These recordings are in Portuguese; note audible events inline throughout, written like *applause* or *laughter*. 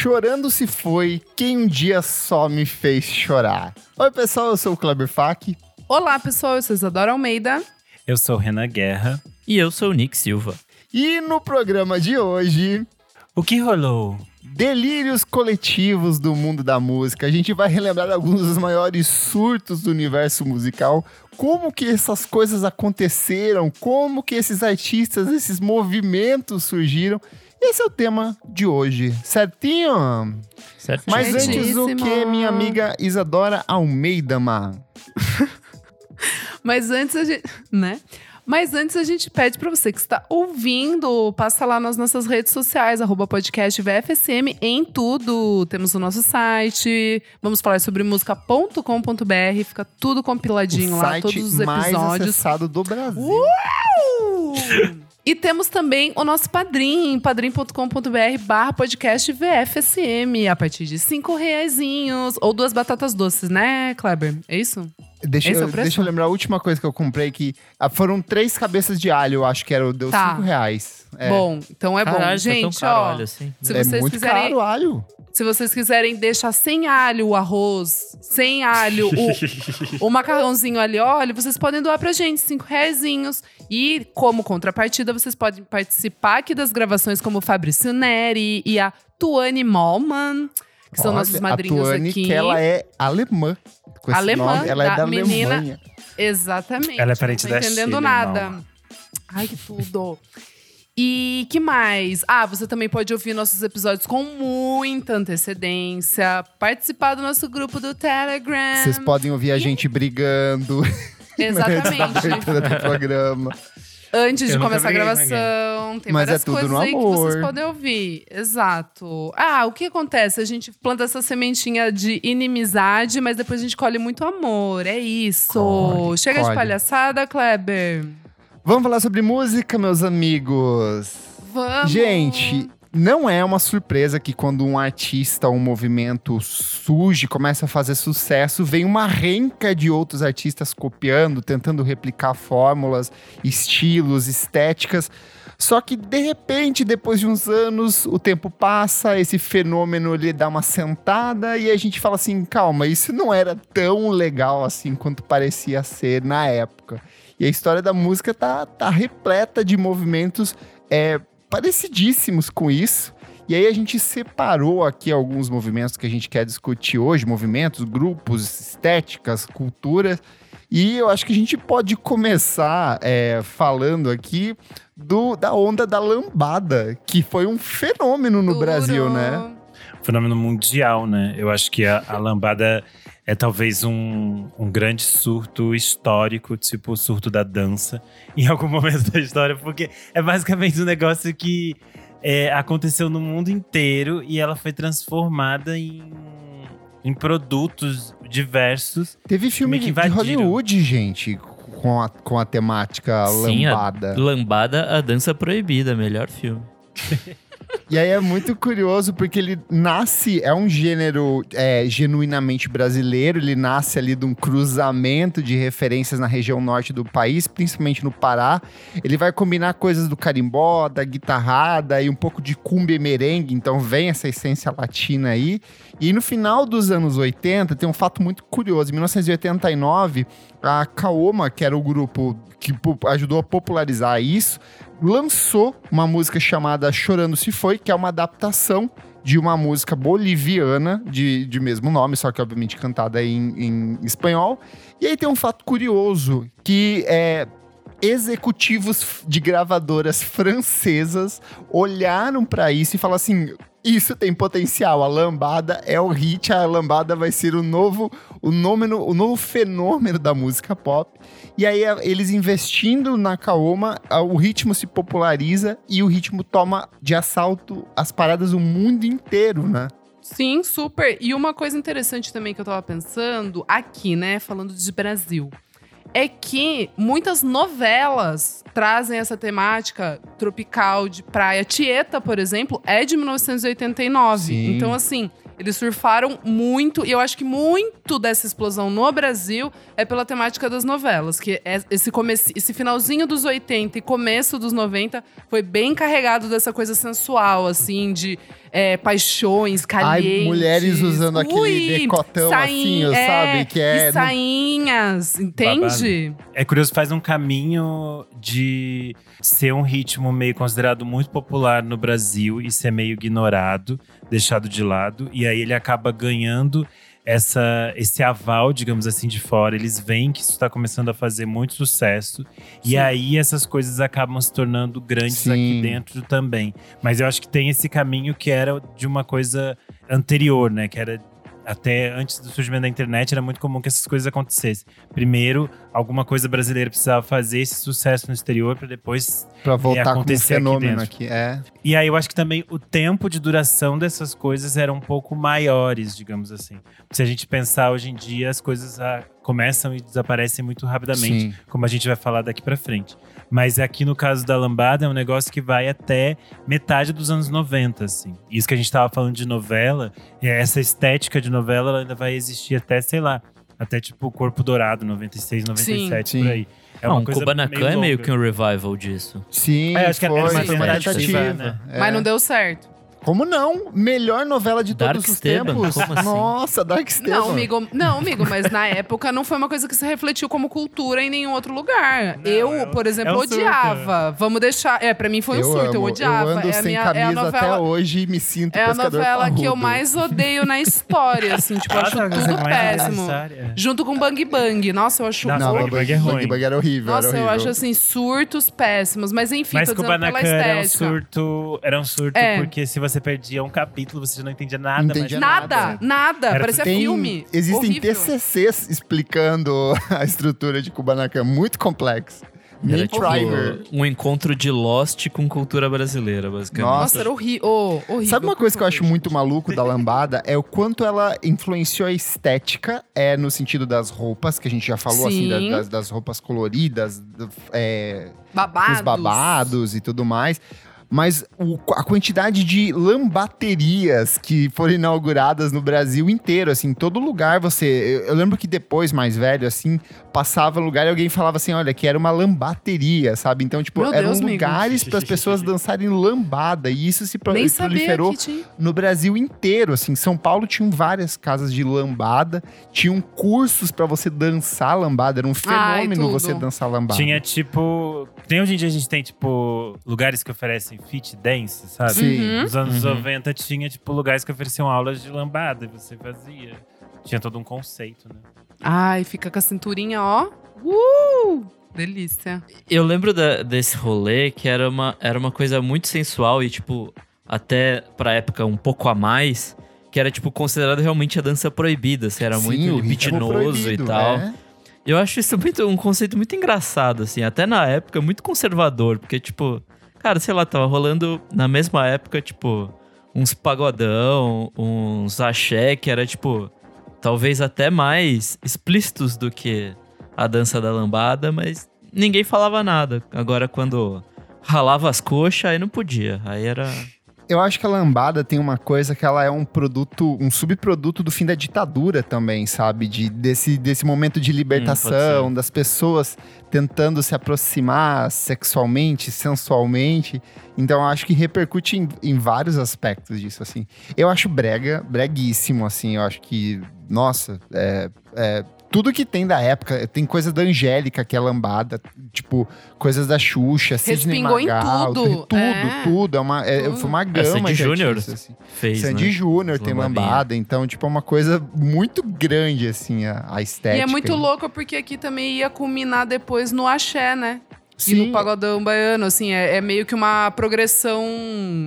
Chorando se foi, quem um dia só me fez chorar. Oi, pessoal, eu sou o Kleber Fak. Olá, pessoal, eu sou Isadora Almeida. Eu sou o Renan Guerra. E eu sou o Nick Silva. E no programa de hoje, O que rolou? delírios coletivos do mundo da música. A gente vai relembrar alguns dos maiores surtos do universo musical, como que essas coisas aconteceram, como que esses artistas, esses movimentos surgiram. Esse é o tema de hoje, certinho? Certo? Mas antes o que, minha amiga Isadora Almeida? *laughs* Mas antes a gente, né? Mas antes a gente pede pra você que está ouvindo, passa lá nas nossas redes sociais, arroba podcast VFSM em tudo. Temos o nosso site, vamos falar sobre música.com.br, fica tudo compiladinho o lá, site todos os mais episódios. acessado do Brasil. *laughs* E temos também o nosso padrim, padrim.com.br barra podcast VFSM, a partir de cinco reaisinhos, ou duas batatas doces, né, Kleber? É isso? Deixa, Esse é o eu, preço? deixa eu lembrar a última coisa que eu comprei que ah, foram três cabeças de alho, eu acho que era, deu Tá. cinco reais. É, Bom, então é bom. Caralho, tá tão Gente, caro, ó, assim. se é vocês muito quiserem caro o alho. Se vocês quiserem deixar sem alho o arroz, sem alho o, *laughs* o macarrãozinho ali, óleo, vocês podem doar pra gente, cinco reaisinhos. E como contrapartida, vocês podem participar aqui das gravações como o Fabrício Neri e a Tuane Malman, que são Olha, nossos madrinhos a Tuane, aqui. que ela é alemã. Com esse Alemã, nome, ela é da da menina- Alemanha. Exatamente. Ela é parente não tô da entendendo Chile, nada. Ai, que tudo. E que mais? Ah, você também pode ouvir nossos episódios com muita antecedência, participar do nosso grupo do Telegram. Vocês podem ouvir a gente brigando *laughs* Exatamente. *laughs* abertura do programa. Antes de Eu começar a gravação, tem Mas várias é tudo coisas no aí que amor. vocês podem ouvir. Exato. Ah, o que acontece? A gente planta essa sementinha de inimizade, mas depois a gente colhe muito amor. É isso. Colhe, Chega colhe. de palhaçada, Kleber. Vamos falar sobre música, meus amigos. Vamos. Gente, não é uma surpresa que quando um artista ou um movimento surge, começa a fazer sucesso, vem uma renca de outros artistas copiando, tentando replicar fórmulas, estilos, estéticas. Só que de repente, depois de uns anos, o tempo passa, esse fenômeno ele dá uma sentada e a gente fala assim: calma, isso não era tão legal assim quanto parecia ser na época. E a história da música tá, tá repleta de movimentos é, parecidíssimos com isso. E aí a gente separou aqui alguns movimentos que a gente quer discutir hoje, movimentos, grupos, estéticas, culturas. E eu acho que a gente pode começar é, falando aqui do, da onda da lambada, que foi um fenômeno no Duro. Brasil, né? Fenômeno mundial, né? Eu acho que a, a lambada é talvez um, um grande surto histórico, tipo o surto da dança, em *laughs* algum momento da história, porque é basicamente um negócio que é, aconteceu no mundo inteiro e ela foi transformada em, em produtos diversos. Teve filme que de. Hollywood, gente, com a, com a temática Sim, a- lambada. Lambada, a dança proibida, melhor filme. *laughs* E aí é muito curioso porque ele nasce, é um gênero é, genuinamente brasileiro, ele nasce ali de um cruzamento de referências na região norte do país, principalmente no Pará. Ele vai combinar coisas do carimbó, da guitarrada e um pouco de cumbia e merengue, então vem essa essência latina aí. E no final dos anos 80, tem um fato muito curioso. Em 1989, a Kaoma, que era o grupo que ajudou a popularizar isso, lançou uma música chamada Chorando Se Foi, que é uma adaptação de uma música boliviana de, de mesmo nome, só que obviamente cantada em, em espanhol. E aí tem um fato curioso, que é executivos de gravadoras francesas olharam pra isso e falaram assim: isso tem potencial, a lambada é o hit, a lambada vai ser o novo, o, nômeno, o novo fenômeno da música pop. E aí a- eles investindo na Kaoma, o ritmo se populariza e o ritmo toma de assalto as paradas do mundo inteiro, né? Sim, super. E uma coisa interessante também que eu tava pensando, aqui, né, falando de Brasil, é que muitas novelas trazem essa temática tropical de praia. Tieta, por exemplo, é de 1989. Sim. Então, assim, eles surfaram muito, e eu acho que muito dessa explosão no Brasil é pela temática das novelas, que é esse, comece, esse finalzinho dos 80 e começo dos 90 foi bem carregado dessa coisa sensual, assim, de é, paixões, Ai, calientes. mulheres usando aquele Ui, decotão sain- assim, é, sabe? Que é. E sainhas, entende? É curioso, faz um caminho de ser um ritmo meio considerado muito popular no Brasil e ser meio ignorado, deixado de lado. E aí ele acaba ganhando essa, esse aval, digamos assim, de fora. Eles veem que isso está começando a fazer muito sucesso. E Sim. aí essas coisas acabam se tornando grandes Sim. aqui dentro também. Mas eu acho que tem esse caminho que era de uma coisa anterior, né? Que era até antes do surgimento da internet, era muito comum que essas coisas acontecessem. Primeiro, alguma coisa brasileira precisava fazer esse sucesso no exterior para depois. Pra voltar um acontecer aqui fenômeno dentro. aqui. É. E aí eu acho que também o tempo de duração dessas coisas eram um pouco maiores, digamos assim. Se a gente pensar hoje em dia, as coisas ah, começam e desaparecem muito rapidamente Sim. como a gente vai falar daqui pra frente. Mas aqui no caso da lambada é um negócio que vai até metade dos anos 90, assim. Isso que a gente tava falando de novela, é essa estética de novela ela ainda vai existir até, sei lá, até tipo o Corpo Dourado, 96, 97, Sim. por aí. É Ah, uma um coisa Kubanacan é meio que um revival disso. Sim, É, acho que foi, era uma foi uma tentativa, tentativa. né? É. Mas não deu certo. Como não? Melhor novela de Dark todos os Esteban? tempos. Como assim? Nossa, Dark Esteban. Não, amigo, não, amigo, mas na época não foi uma coisa que se refletiu como cultura em nenhum outro lugar. Não, eu, é por exemplo, é um surto. odiava. Vamos deixar. É, pra mim foi um surto, eu amo. odiava. Eu ando é a sem minha, camisa é a novela. até hoje e me sinto É a novela que eu parrudo. mais odeio na história, assim, tipo, eu acho mas é tudo péssimo. necessário. Junto com Bang Bang. Nossa, eu acho Não, Não, Bang Bang Bang é ruim. Bang Bang era horrível, Nossa, era eu horrível. acho assim, surtos péssimos. Mas enfim, Mas tô dizendo pela Kubanacan era um estética. surto, era um surto É. porque se você perdia um capítulo, você já não entendia nada. Não entendia mais Nada, Nada. nada. Era Parecia Tem- filme. Existem Horrível. TCCs explicando *laughs* a estrutura de Kubanacan, muito complexo. Era tipo um encontro de Lost com cultura brasileira, basicamente. Nossa. Nossa, era horri oh, horrível. Sabe uma coisa que eu acho muito maluco da lambada? É o quanto ela influenciou a estética, é no sentido das roupas, que a gente já falou, assim, Sim. das, das roupas coloridas, é, Babados. os babados e tudo mais. Mas o- a quantidade de lambaterias que foram inauguradas no Brasil inteiro, assim, em todo lugar você. Eu, eu lembro que depois, mais velho, assim, passava lugar e alguém falava assim: olha, que era uma lambateria, sabe? Então, tipo, Meu eram Deus, lugares para as pessoas dançarem lambada. E isso se pro- proliferou tinha. no Brasil inteiro, assim, São Paulo tinham várias casas de lambada, tinham cursos pra você dançar lambada, era um Ai, fenômeno tudo. você dançar lambada. Tinha tipo. Tem hoje em dia a gente tem, tipo, lugares que oferecem fit dance, sabe? Sim. Uhum. Nos anos Uhum. 90 tinha, tipo, lugares que ofereciam aulas de lambada e você fazia. Tinha todo um conceito, né? Ai, fica com a cinturinha, ó. Uh! Delícia. Eu lembro da- desse rolê que era uma, era uma coisa muito sensual e, tipo, até pra época um pouco a mais, que era, tipo, considerado realmente a dança proibida. Assim, era Sim, muito proibido, e tal. é. Eu acho isso muito, um conceito muito engraçado, assim, até na época, muito conservador, porque, tipo, cara, sei lá, tava rolando na mesma época, tipo, uns pagodão, uns axé, que era, tipo, talvez até mais explícitos do que a dança da lambada, mas ninguém falava nada. Agora, quando ralava as coxas, aí não podia, aí era. Eu acho que a lambada tem uma coisa que ela é um produto, um subproduto do fim da ditadura também, sabe? De, desse, desse momento de libertação, pode das pessoas tentando se aproximar sexualmente, sensualmente. Então eu acho que repercute em, em vários aspectos disso, assim. Eu acho brega, breguíssimo, assim. Eu acho que, nossa, é, é, tudo que tem da época, tem coisa da Angélica que é lambada, tipo, coisas da Xuxa, Sidney Magal, tudo, tudo, é. tudo. É uma, é, Tudo. foi uma É, gama Sandy de Júnior assim. Fez, Sandy né? Júnior tem lambada, então, tipo, é uma coisa muito grande, assim, a, a estética. E é muito e- louco porque aqui também ia culminar depois no axé, né? E Sim, no pagodão baiano, assim, é, é meio que uma progressão.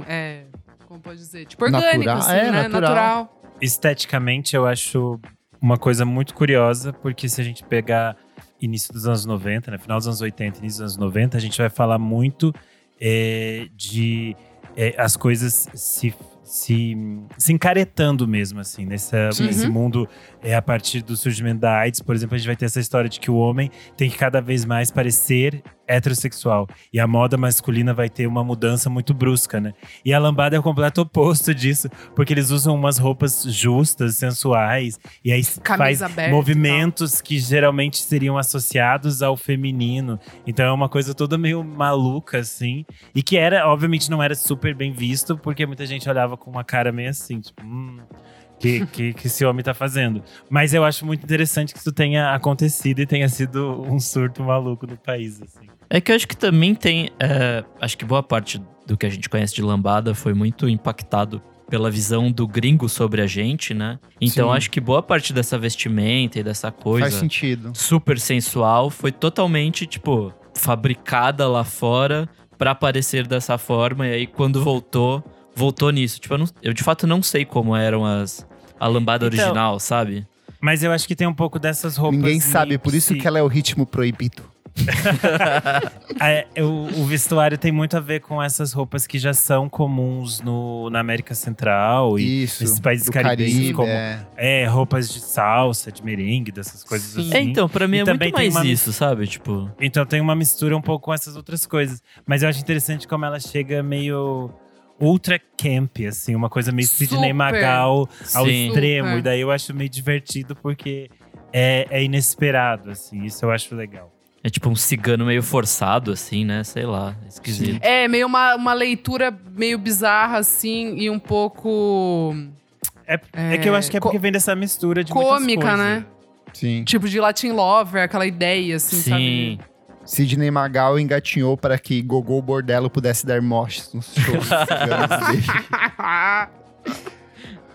É, como pode dizer? Tipo, orgânica, Natural, assim, é, né? natural. Natural. Esteticamente, eu acho uma coisa muito curiosa, porque se a gente pegar início dos anos 90, né? Final dos anos 80, início dos anos 90, a gente vai falar muito é, de é, as coisas se, se, se encaretando mesmo, assim, nessa, Sim. nesse Uhum. mundo. É, a partir do surgimento da AIDS, por exemplo, a gente vai ter essa história de que o homem tem que cada vez mais parecer heterossexual. E a moda masculina vai ter uma mudança muito brusca, né? E a lambada é o completo oposto disso, porque eles usam umas roupas justas, sensuais, e aí Camisa faz aberta movimentos que geralmente seriam associados ao feminino. Então é uma coisa toda meio maluca, assim. E que era, obviamente, não era super bem visto, porque muita gente olhava com uma cara meio assim, tipo, hum, que, que, que esse homem tá fazendo. Mas eu acho muito interessante que isso tenha acontecido e tenha sido um surto maluco no país, assim. É que eu acho que também tem. é, acho que boa parte do que a gente conhece de lambada foi muito impactado pela visão do gringo sobre a gente, né? Então Sim. acho que boa parte dessa vestimenta e dessa coisa Faz sentido. super sensual foi totalmente, tipo, fabricada lá fora pra parecer dessa forma. E aí, quando voltou, voltou nisso. Tipo, eu, não- eu de fato não sei como eram as. A lambada Então, original, sabe? Mas eu acho que tem um pouco dessas roupas. Ninguém sabe, por isso que ela é o ritmo proibido. *laughs* É, o, o vestuário tem muito a ver com essas roupas que já são comuns no, na América Central e Isso. nesses países caribenhos, Caribe, como é. é, roupas de salsa, de merengue, dessas coisas Sim. assim. É, então, pra mim E é também muito tem mais uma- isso, sabe? Tipo. Então tem uma mistura um pouco com essas outras coisas. Mas eu acho interessante como ela chega meio ultra camp, assim, uma coisa meio Sidney Super. Magal ao Sim. extremo. Super. E daí eu acho meio divertido porque é, é inesperado, assim. Isso eu acho legal. É tipo um cigano meio forçado, assim, né? Sei lá, esquisito. É, meio uma, uma leitura meio bizarra, assim, e um pouco. É, é que eu acho que é porque vem dessa mistura de muitas cômica, né? Sim. Tipo de Latin Lover, aquela ideia, assim, Sim. sabe? Sidney Magal engatinhou para que Gogol Bordello pudesse dar moches nos shows *laughs* dele.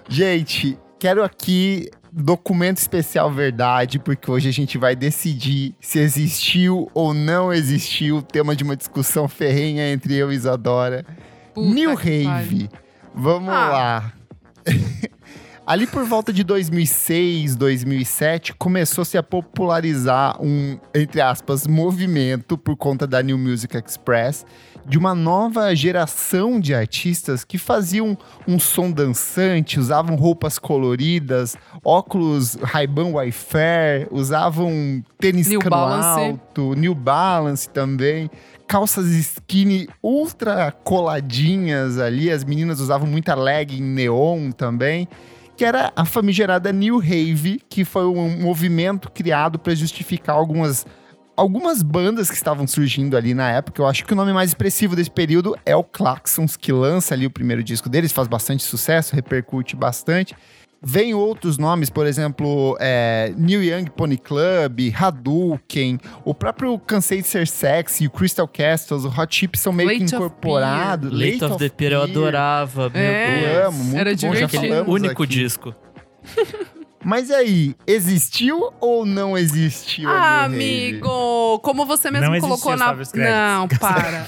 Gente, quero aqui documento especial verdade, porque hoje a gente vai decidir se existiu ou não existiu o tema de uma discussão ferrenha entre eu e Isadora. Puta New. Rave. Vamos Ah. lá. Ali por volta de 2006, 2007, começou-se a popularizar um, entre aspas, movimento por conta da New Music Express de uma nova geração de artistas que faziam um som dançante, usavam roupas coloridas, óculos Ray-Ban Wayfair, usavam tênis New cano Balance. alto, New Balance também calças skinny ultra coladinhas ali. As meninas usavam muita legging neon também. Que era a famigerada New Rave, que foi um movimento criado para justificar algumas, algumas bandas que estavam surgindo ali na época. Eu acho que o nome mais expressivo desse período é o Claxons, que lança ali o primeiro disco deles, faz bastante sucesso, repercute bastante. Vem outros nomes, por exemplo, é, New Young Pony Club, Hadouken, o próprio Cansei de Ser Sexy, o Crystal Castles, o Hot Chip são meio Late que of incorporados. Late of the Pier eu adorava, meu É. Deus. Eu amo, muito Era bom, já divertido. falamos Único aqui. disco. *laughs* Mas aí, existiu ou não existiu? Ah, amigo, como você mesmo Não existiu, colocou na. Não, *laughs* para.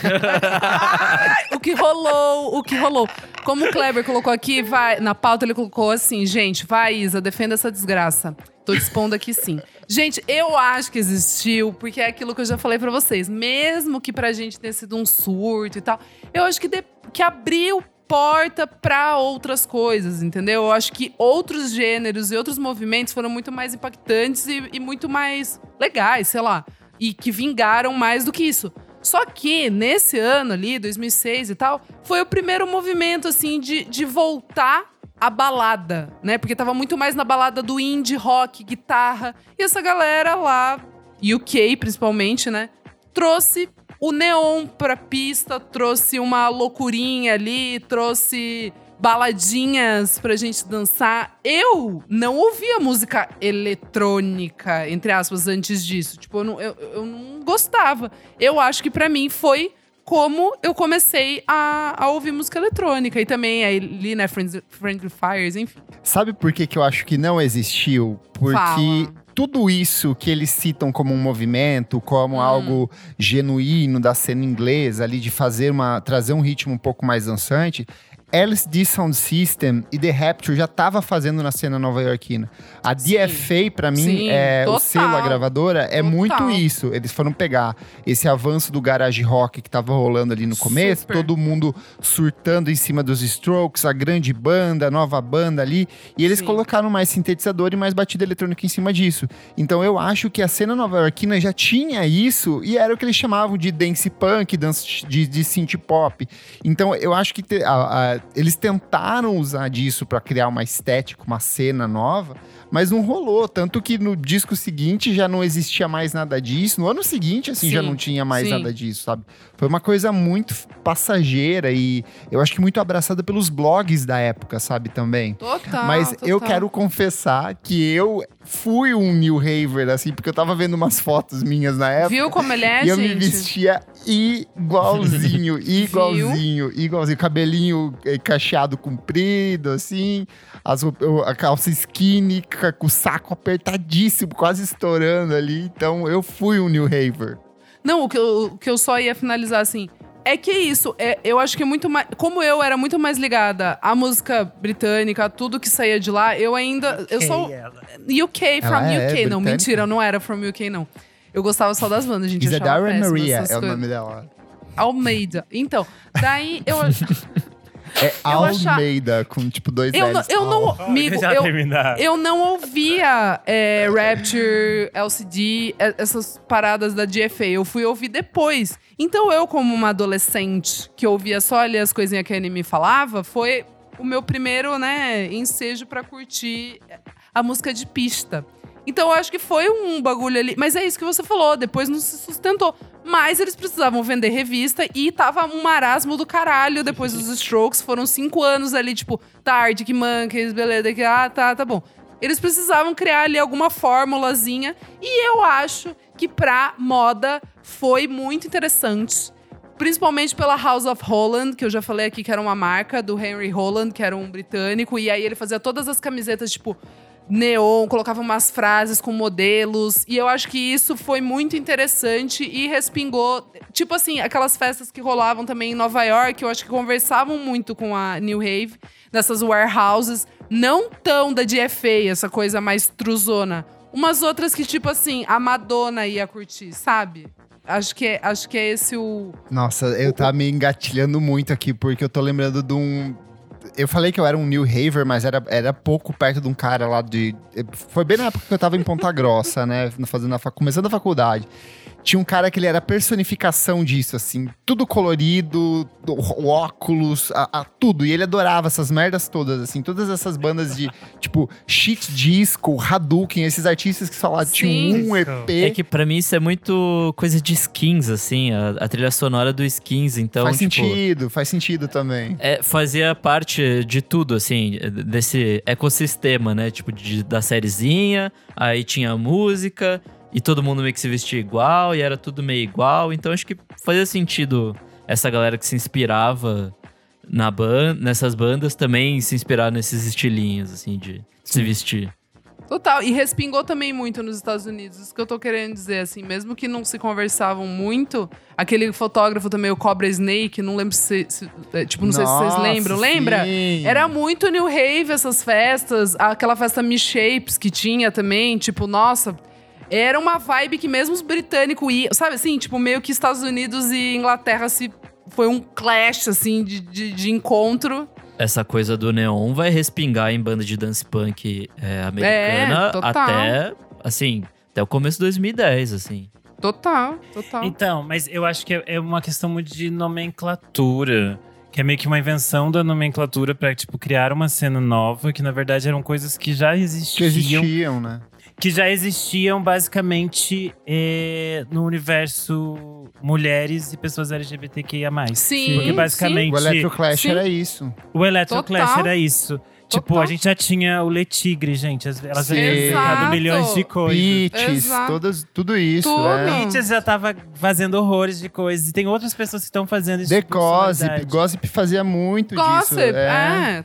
Ai, o que rolou, o que rolou. Como o Kleber colocou aqui, vai, na pauta ele colocou assim, gente, vai, Isa, defenda essa desgraça. Tô dispondo aqui sim. Gente, eu acho que existiu, porque é aquilo que eu já falei pra vocês. Mesmo que pra gente tenha sido um surto e tal, eu acho que, de- que abriu porta pra outras coisas, entendeu? Eu acho que outros gêneros e outros movimentos foram muito mais impactantes e, e muito mais legais, sei lá. E que vingaram mais do que isso. Só que nesse ano ali, 2006 e tal, foi o primeiro movimento, assim, de, de voltar à balada, né? Porque tava muito mais na balada do indie, rock, guitarra. E essa galera lá, UK principalmente, né? Trouxe o neon pra pista, trouxe uma loucurinha ali, trouxe baladinhas pra gente dançar. Eu não ouvia música eletrônica, entre aspas, antes disso. Tipo, eu não, eu, eu não gostava. Eu acho que pra mim foi como eu comecei a, a ouvir música eletrônica. E também ali, né, Friendly Fires, enfim. Sabe por que, que eu acho que não existiu? Porque Fala. Tudo isso que eles citam como um movimento, como Hum. algo genuíno da cena inglesa ali de fazer uma trazer um ritmo um pouco mais dançante, LSD Sound System e The Rapture já tava fazendo na cena nova-iorquina. A. DFA pra mim Sim, é o total. selo a gravadora é Total. muito isso. Eles foram pegar esse avanço do garage rock que tava rolando ali no começo, Super. todo mundo surtando em cima dos Strokes, a grande banda, a nova banda ali, e eles Sim. colocaram mais sintetizador e mais batida eletrônica em cima disso. Então eu acho que a cena nova-iorquina já tinha isso e era o que eles chamavam de dance punk, dance de, de synth pop. Então eu acho que te- a- a- eles tentaram usar disso pra criar uma estética, uma cena nova, mas não rolou. Tanto que no disco seguinte já não existia mais nada disso. No ano seguinte, assim, já Sim, não tinha mais sim. nada disso, sabe? Foi uma coisa muito passageira e eu acho que muito abraçada pelos blogs da época, sabe, também. Total. Mas eu total. quero confessar que eu fui um New Raver, assim, porque eu tava vendo umas fotos minhas na época. Viu como ele é, e eu me gente? vestia igualzinho, *laughs* igualzinho, igualzinho. Cabelinho cacheado comprido, assim. As, a calça skinny, com o saco apertadíssimo, quase estourando ali. Então, eu fui um New Raver. Não, o que, eu, o que eu só ia finalizar assim. É que é isso, é, eu acho que é muito mais. Como eu era muito mais ligada à música britânica, a tudo que saía de lá, eu ainda. Eu sou. UK, from Ela é UK. não, britânica? mentira, eu não era from UK, não. Eu gostava só das bandas, gente. eu Isadora achava Maria é o nome dela. Almeida. Então, daí eu. *laughs* É Eu achava- Almeida, com tipo dois eu, não, L's. eu não. Oh, Amigo, eu, eu não ouvia é, Rapture, LCD, é, essas paradas da DFA. Eu fui ouvir depois. Então eu, como uma adolescente que ouvia só ali as coisinhas que a Annie me falava, foi o meu primeiro, né, ensejo pra curtir a música de pista. Então eu acho que foi um bagulho ali. Mas é isso que você falou, depois não se sustentou. Mas eles precisavam vender revista e tava um marasmo do caralho depois dos Strokes. Foram cinco anos ali, tipo, tarde, que Monkeys, beleza, que ah, tá, tá bom. Eles precisavam criar ali alguma formulazinha. E eu acho que pra moda foi muito interessante. Principalmente pela House of Holland, que eu já falei aqui que era uma marca do Henry Holland, que era um britânico. E aí ele fazia todas as camisetas, tipo, neon, colocava umas frases com modelos. E eu acho que isso foi muito interessante e respingou. Tipo assim, aquelas festas que rolavam também em Nova York, eu acho que conversavam muito com a New Rave, nessas warehouses. Não tão da DFA, essa coisa mais truzona. Umas outras que, tipo assim, a Madonna ia curtir, sabe? Acho que é, acho que é esse o. Nossa, eu tava me engatilhando muito aqui, porque eu tô lembrando de um. Eu falei que eu era um New Haver, mas era, era pouco perto de um cara lá de. Foi bem na época que eu tava em Ponta Grossa, né? Fazendo a fac- Começando a faculdade. Tinha um cara que ele era personificação disso, assim, tudo colorido, do- o óculos, a, a tudo. E ele adorava essas merdas todas, assim, todas essas bandas de, *laughs* tipo, shit disco, Hadouken, esses artistas que só lá tinham um EP. É que pra mim isso é muito coisa de skins, assim, a, a trilha sonora do skins. Então, faz tipo, sentido, faz sentido também. é, fazia parte de tudo, assim, desse ecossistema, né? Tipo, de, da sériezinha, aí tinha a música, e todo mundo meio que se vestia igual, e era tudo meio igual. Então acho que fazia sentido essa galera que se inspirava na ban nessas bandas também se inspirar nesses estilinhos, assim, de se vestir. Total. E respingou também muito nos Estados Unidos. Isso que eu tô querendo dizer, assim, mesmo que não se conversavam muito, aquele fotógrafo também, o Cobra Snake, não lembro se. se- é, tipo, não sei se vocês Nossa, lembram. Lembra? sim. Era muito New Rave essas festas, aquela festa Shapes que tinha também, tipo, nossa. Era uma vibe que mesmo os britânicos iam, sabe assim, tipo, meio que Estados Unidos e Inglaterra se. Foi um clash, assim, de, de, de encontro. Essa coisa do neon vai respingar em banda de dance punk é, americana É, total. até, assim, até o começo de 2010, assim. Total, total. Então, mas eu acho que é- é uma questão muito de nomenclatura. Que é meio que uma invenção da nomenclatura pra, tipo, criar uma cena nova, que na verdade eram coisas que já Que existiam. existiam, né? Que já existiam basicamente eh, no universo mulheres e pessoas LGBTQIA+. Sim, Porque sim. basicamente O Electroclash Sim. era isso. o Electroclash Total. era isso. Tipo, Total. a gente já tinha o Le Tigre, gente. as- Elas Sim. Exato. milhões de coisas. Beats, todas, tudo isso, Tudo. né? Beatles já tava fazendo horrores de coisas. E tem outras pessoas que estão fazendo isso. The Gossip, Gossip fazia muito Gossip, disso. é.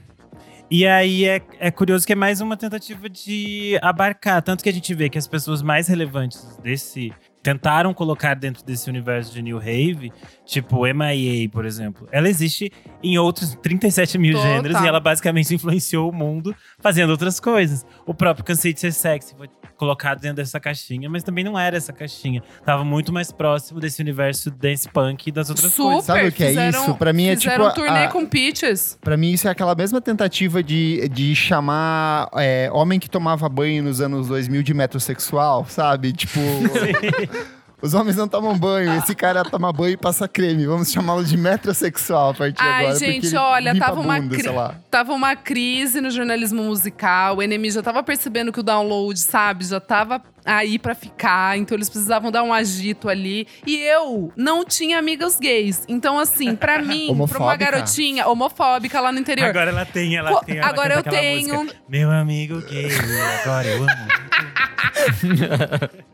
E aí é, é curioso que é mais uma tentativa de abarcar. Tanto que a gente vê que as pessoas mais relevantes desse. Tentaram colocar dentro desse universo de New Rave, tipo MIA, por exemplo. Ela existe em outros 37 mil Total. gêneros e ela basicamente *laughs* influenciou o mundo fazendo outras coisas. O próprio Cansei de Ser Sexy foi colocado dentro dessa caixinha, mas também não era essa caixinha. Tava muito mais próximo desse universo dance punk e das outras Super. coisas. Sabe o que é fizeram- isso? Pra mim é fizeram tipo um turnê a- com Peaches. Pra mim, isso é aquela mesma tentativa de, de chamar é, homem que tomava banho nos anos 2000 de metrosexual, sabe? Tipo. *laughs* Os homens não tomam banho. Esse cara toma banho e passa creme. Vamos chamá-lo de metrosexual a partir Ai, agora. gente, porque ele olha, tava a uma, bunda, cri- tava uma crise no jornalismo musical. O NME já tava percebendo que o download, sabe, já tava aí pra ficar. Então eles precisavam dar um agito ali. E eu não tinha amigas gays. Então, assim, pra *laughs* mim, pra uma garotinha homofóbica lá no interior. Agora ela tem, ela Co- tem. Ela agora eu tenho- música, Meu amigo gay, agora eu amo. *laughs*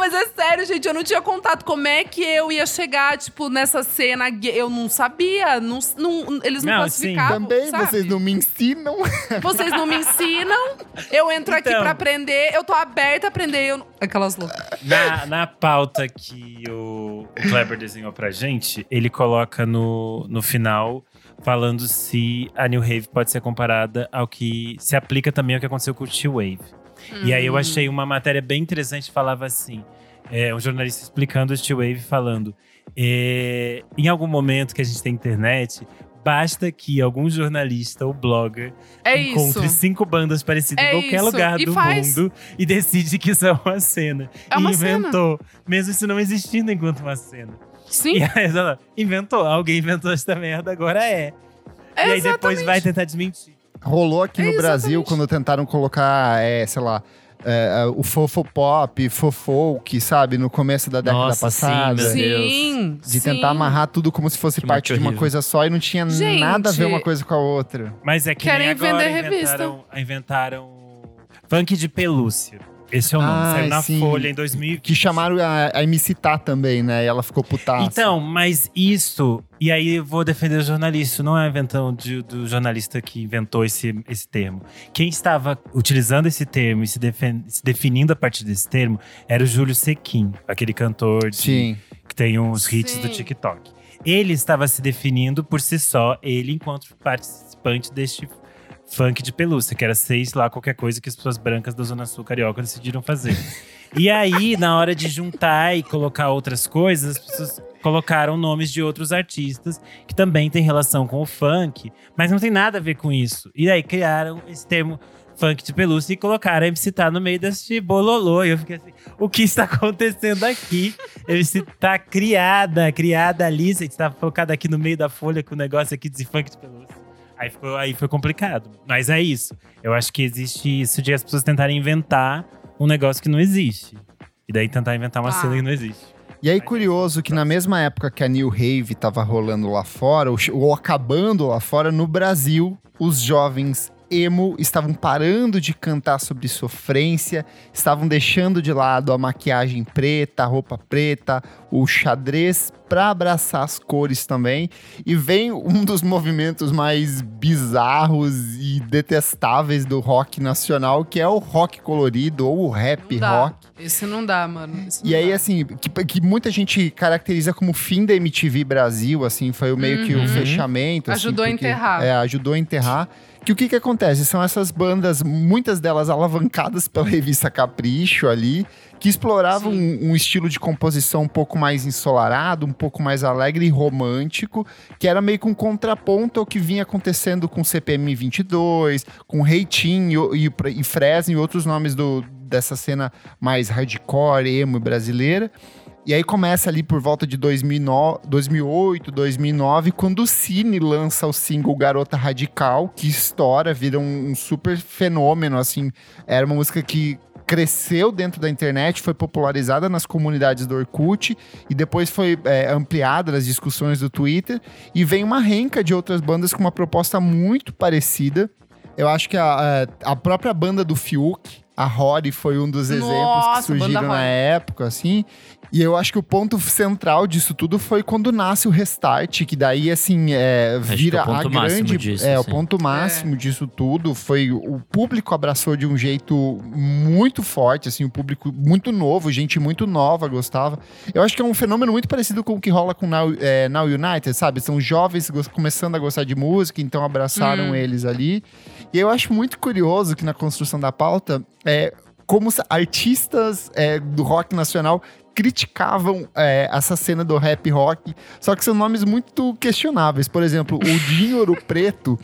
Mas é sério, gente, eu não tinha contato. Como é que eu ia chegar, tipo, nessa cena? Eu não sabia. Não, não- eles não, Não, classificavam. Também sabe? vocês não me ensinam. *laughs* Vocês não me ensinam. Eu entro aqui Então. pra aprender. Eu tô aberta a aprender. Eu... Aquelas loucas. Na, na pauta que o, o Kleber desenhou pra gente, ele coloca no, no final falando se a New Wave pode ser comparada ao que se aplica também ao que aconteceu com o T-Wave. E aí eu achei uma matéria bem interessante, falava assim, é, um jornalista explicando o T-Wave falando, é, em algum momento que a gente tem internet, basta que algum jornalista ou blogger É encontre isso. cinco bandas parecidas É em qualquer isso. lugar E do faz. mundo e decide que isso é uma cena. É uma e inventou, mesmo isso não existindo enquanto uma cena. Sim. *laughs* E aí ela inventou, alguém inventou essa merda, agora é. e aí depois Exatamente. vai tentar desmentir. Rolou aqui É, no Brasil quando tentaram colocar, é, sei lá, é, o fofo pop, fofolk, sabe? No começo da década Nossa, sim, passada. Deus. Sim. De sim. tentar amarrar tudo como se fosse Que parte de uma horrível. coisa só e não tinha Gente. nada a ver uma coisa com a outra. Mas é que Querem nem agora vender revista. inventaram, inventaram funk de pelúcia. Esse é o nome, Ah, saiu na sim. Folha em 2020. Que chamaram a, a MC Tá também, né? E ela ficou putaça. Então, mas isso, e aí eu vou defender o jornalista, isso não é a invenção de- do jornalista que inventou esse, esse termo. Quem estava utilizando esse termo e se, defen- se definindo a partir desse termo era o Júlio Sequin, aquele cantor de- Sim. que tem uns hits Sim. do TikTok. Ele estava se definindo por si só, ele enquanto participante deste funk de pelúcia, que era seis lá qualquer coisa que as pessoas brancas da Zona Sul Carioca decidiram fazer. e aí, na hora de juntar e colocar outras coisas, as pessoas colocaram nomes de outros artistas que também têm relação com o funk, mas não tem nada a ver com isso. E aí criaram esse termo funk de pelúcia e colocaram a MC Tá no meio desse bololô. E eu fiquei assim, o que está acontecendo aqui? MC Tá criada, criada ali, você está colocada aqui no meio da folha com o negócio aqui de funk de pelúcia. Aí, ficou, aí foi complicado. Mas é isso. Eu acho que existe isso de as pessoas tentarem inventar um negócio que não existe. E daí tentar inventar uma Ah. cena que não existe. E aí, curioso que na mesma época que a New Rave tava rolando lá fora, ou acabando lá fora, no Brasil, os jovens emo estavam parando de cantar sobre sofrência, estavam deixando de lado a maquiagem preta, a roupa preta, o xadrez para abraçar as cores também. E vem um dos movimentos mais bizarros e detestáveis do rock nacional, que é o rock colorido ou o rap rock. Esse não dá, mano. Esse E aí, dá. assim, que, que muita gente caracteriza como fim da MTV Brasil, assim, foi o meio que o Uhum. fechamento. assim, Ajudou a porque- enterrar. É, ajudou a enterrar. Que o que que acontece? São essas bandas, muitas delas alavancadas pela revista Capricho ali, que exploravam um, um estilo de composição um pouco mais ensolarado, um pouco mais alegre e romântico, que era meio que um contraponto ao que vinha acontecendo com CPM 22, com Reitinho e, o- e Fresno e outros nomes do, dessa cena mais hardcore, emo brasileira. E aí começa ali por volta de 2009, 2008, 2009, quando o Cine lança o single Garota Radical, que estoura, vira um, um super fenômeno, assim. Era uma música que cresceu dentro da internet, foi popularizada nas comunidades do Orkut e depois foi é, ampliada nas discussões do Twitter. E vem uma renca de outras bandas com uma proposta muito parecida. Eu acho que a, a, a própria banda do Fiuk, a Rory, foi um dos exemplos Nossa, que surgiram na época, assim. E eu acho que o ponto central disso tudo foi quando nasce o Restart, que daí, assim, é, é o vira ponto a grande... disso, é, o assim. ponto máximo disso tudo. Foi... O público abraçou de um jeito muito forte, assim, um público muito novo, gente muito nova gostava. Eu acho que é um fenômeno muito parecido com o que rola com Now, é, Now United, sabe? São jovens começando a gostar de música, então abraçaram Hum. eles ali. E eu acho muito curioso que na construção da pauta, é, como os artistas é, do rock nacional criticavam é, essa cena do rap rock, só que são nomes muito questionáveis. Por exemplo, o *laughs* Dinho Ouro Preto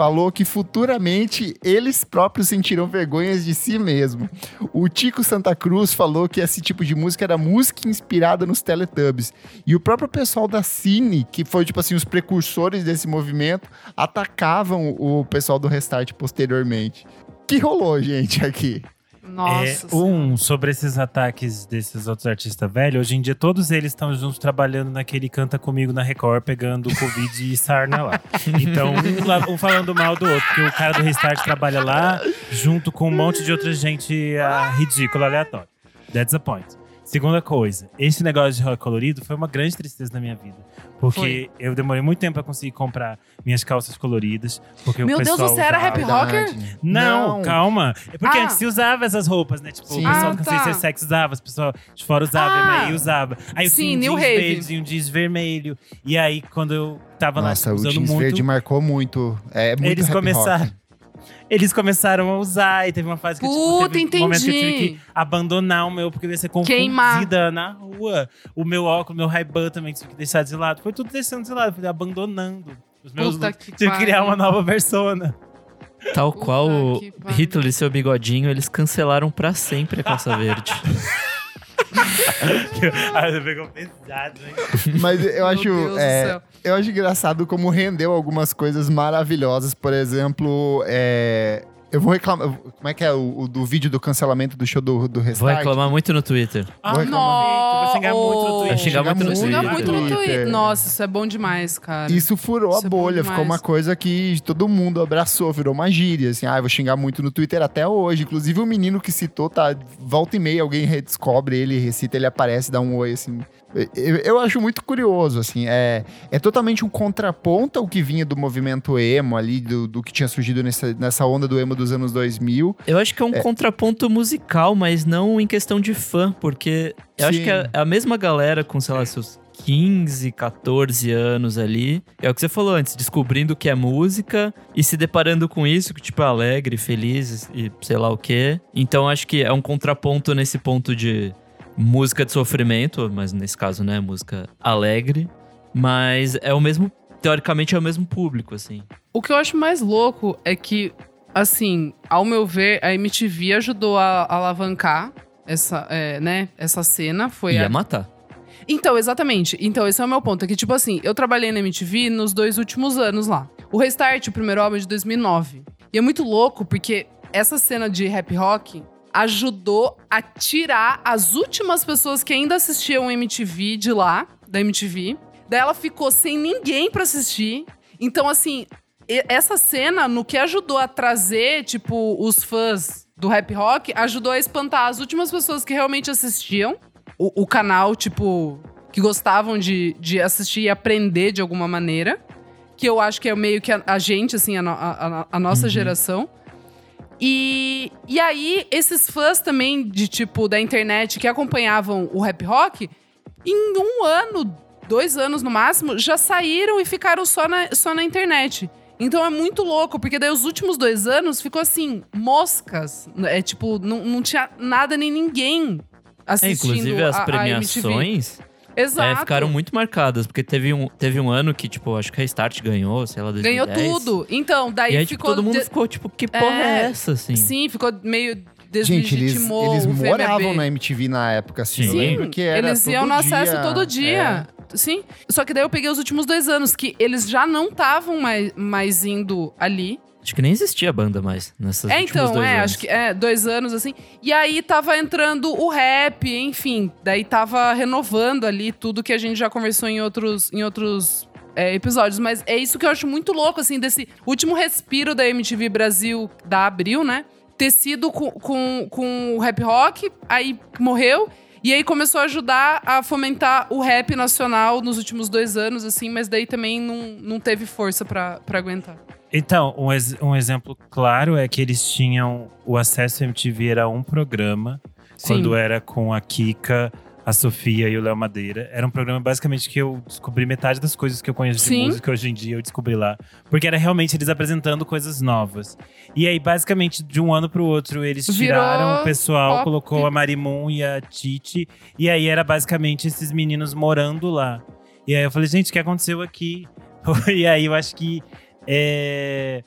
falou que futuramente eles próprios sentiram vergonhas de si mesmo. O Tico Santa Cruz falou que esse tipo de música era música inspirada nos Teletubbies. E o próprio pessoal da Cine, que foi tipo assim os precursores desse movimento, atacavam o pessoal do Restart posteriormente. Que rolou, gente, aqui? Nossa. É, um, sobre esses ataques desses outros artistas velhos, hoje em dia todos eles estão juntos trabalhando naquele Canta Comigo na Record, pegando Covid e sarna lá. *laughs* Então, um, lá- um falando mal do outro, porque o cara do Restart trabalha lá, junto com um monte de outra gente ah, ridícula, aleatória. That's a point. Segunda coisa, esse negócio de rock colorido foi uma grande tristeza na minha vida. Porque Foi. eu demorei muito tempo pra conseguir comprar minhas calças coloridas. Porque Meu o Deus, pessoal você era usava- rap rocker? Verdade. não, calma. É porque Ah. antes se usava essas roupas, né? Tipo, Sim. o pessoal Ah, tá. Consciência Sex usava, as pessoas de fora usavam, Ah. a usava. Aí eu Sim, tinha um New jeans Rave. verde e um jeans vermelho. E aí, quando eu tava Nossa, lá o usando jeans muito, verde marcou muito. É muito eles rap começaram. rock. Eles começaram a usar e teve uma fase que Puta, tipo, teve um momento que eu tive que abandonar o meu porque eu ia ser Queimar. confundida na rua. O meu óculos, meu Ray-Ban também tive que deixar de lado. Foi tudo deixando de lado, foi abandonando os meus Puta looks. que Tive que criar uma nova persona. Tal Puta qual o. Hitler e seu bigodinho, eles cancelaram pra sempre a calça verde. *laughs* Aí você pegou pesado, hein? Mas eu acho, é, eu acho engraçado como rendeu algumas coisas maravilhosas. Por exemplo, é, eu vou reclamar. Como é que é o, o do vídeo do cancelamento do show do, do Vou Restart? reclamar muito no Twitter. Ah, Vou não, vou xingar muito no Twitter. Vai xingar muito no Twitter. muito no Twitter. Nossa, isso é bom demais, cara. Isso furou Isso a é bolha, ficou demais. uma coisa que todo mundo abraçou, virou uma gíria, assim, ah, eu vou xingar muito no Twitter até hoje. Inclusive o menino que citou, tá, volta e meia, alguém redescobre ele, recita, ele aparece, dá um oi, assim. Eu, eu acho muito curioso, assim, é, é totalmente um contraponto ao que vinha do movimento emo ali, do, do que tinha surgido nessa, nessa onda do emo dos anos 2000. Eu acho que é um contraponto musical, mas não em questão de fã, porque eu acho Sim. que é a mesma galera com, sei lá, seus 15, 14 anos ali. É o que você falou antes, descobrindo o que é música e se deparando com isso, que tipo é alegre, feliz e sei lá o quê. Então acho que é um contraponto nesse ponto de música de sofrimento, mas nesse caso, né, música alegre, mas é o mesmo teoricamente é o mesmo público assim. O que eu acho mais louco é que, assim, ao meu ver, a MTV ajudou a, a alavancar essa, é, né, essa cena. Foi Ia a- matar. Então, exatamente. Então, esse é o meu ponto. É que, tipo assim, eu trabalhei na MTV nos dois últimos anos lá. O Restart, o primeiro álbum é de 2009. E é muito louco porque essa cena de rap rock ajudou a tirar as últimas pessoas que ainda assistiam MTV de lá, da MTV. Daí ela ficou sem ninguém pra assistir. Então, assim, essa cena, no que ajudou a trazer, tipo, os fãs do rap rock, ajudou a espantar as últimas pessoas que realmente assistiam o, o canal, tipo, que gostavam de, de assistir e aprender de alguma maneira. Que eu acho que é meio que a, a gente, assim, a, a- a- nossa geração. E, e aí, esses fãs também de tipo da internet que acompanhavam o rap rock, em um ano, dois anos no máximo, já saíram e ficaram só na, só na internet. Então é muito louco, porque daí os últimos dois anos ficou assim, moscas. É tipo, não, não tinha nada nem ninguém É, assistindo inclusive as a- a premiações Exato. É, ficaram muito marcadas, porque teve um, teve um ano que, tipo, acho que a Restart ganhou, sei lá, 2010. Ganhou tudo. Então, daí E aí, tipo, ficou. todo mundo de- ficou, tipo, que porra é, É, essa, assim? Sim, ficou meio Gente, eles, deslegitimou eles moravam na MTV na época, assim. eu Sim. lembro que era eles iam todo no acesso dia, todo dia. é. Sim. Só que daí eu peguei os últimos dois anos, que eles já não estavam mais, mais indo ali. Acho que nem existia banda mais nessas é, então, dois é, anos. acho que é, dois anos, assim. E aí tava entrando o rap, enfim. Daí tava renovando ali tudo que a gente já conversou em outros, em outros é, episódios. Mas é isso que eu acho muito louco, assim, desse último respiro da MTV Brasil, da Abril, né? Ter sido com, com, com o rap rock, aí morreu. E aí começou a ajudar a fomentar o rap nacional nos últimos dois anos, assim, mas daí também não, não teve força pra aguentar. Então, um, ex- um exemplo claro é que eles tinham. O acesso MTV era um programa, Sim. quando era com a Kika, a Sofia e o Léo Madeira. Era um programa basicamente que eu descobri metade das coisas que eu conheço de Sim. música hoje em dia, eu descobri lá. Porque era realmente eles apresentando coisas novas. E aí, basicamente, de um ano pro outro, eles Virou tiraram o pessoal, pop. colocou a Marimun e a Titi. E aí era basicamente esses meninos morando lá. E aí eu falei, gente, o que aconteceu aqui? *laughs* e aí eu acho que é,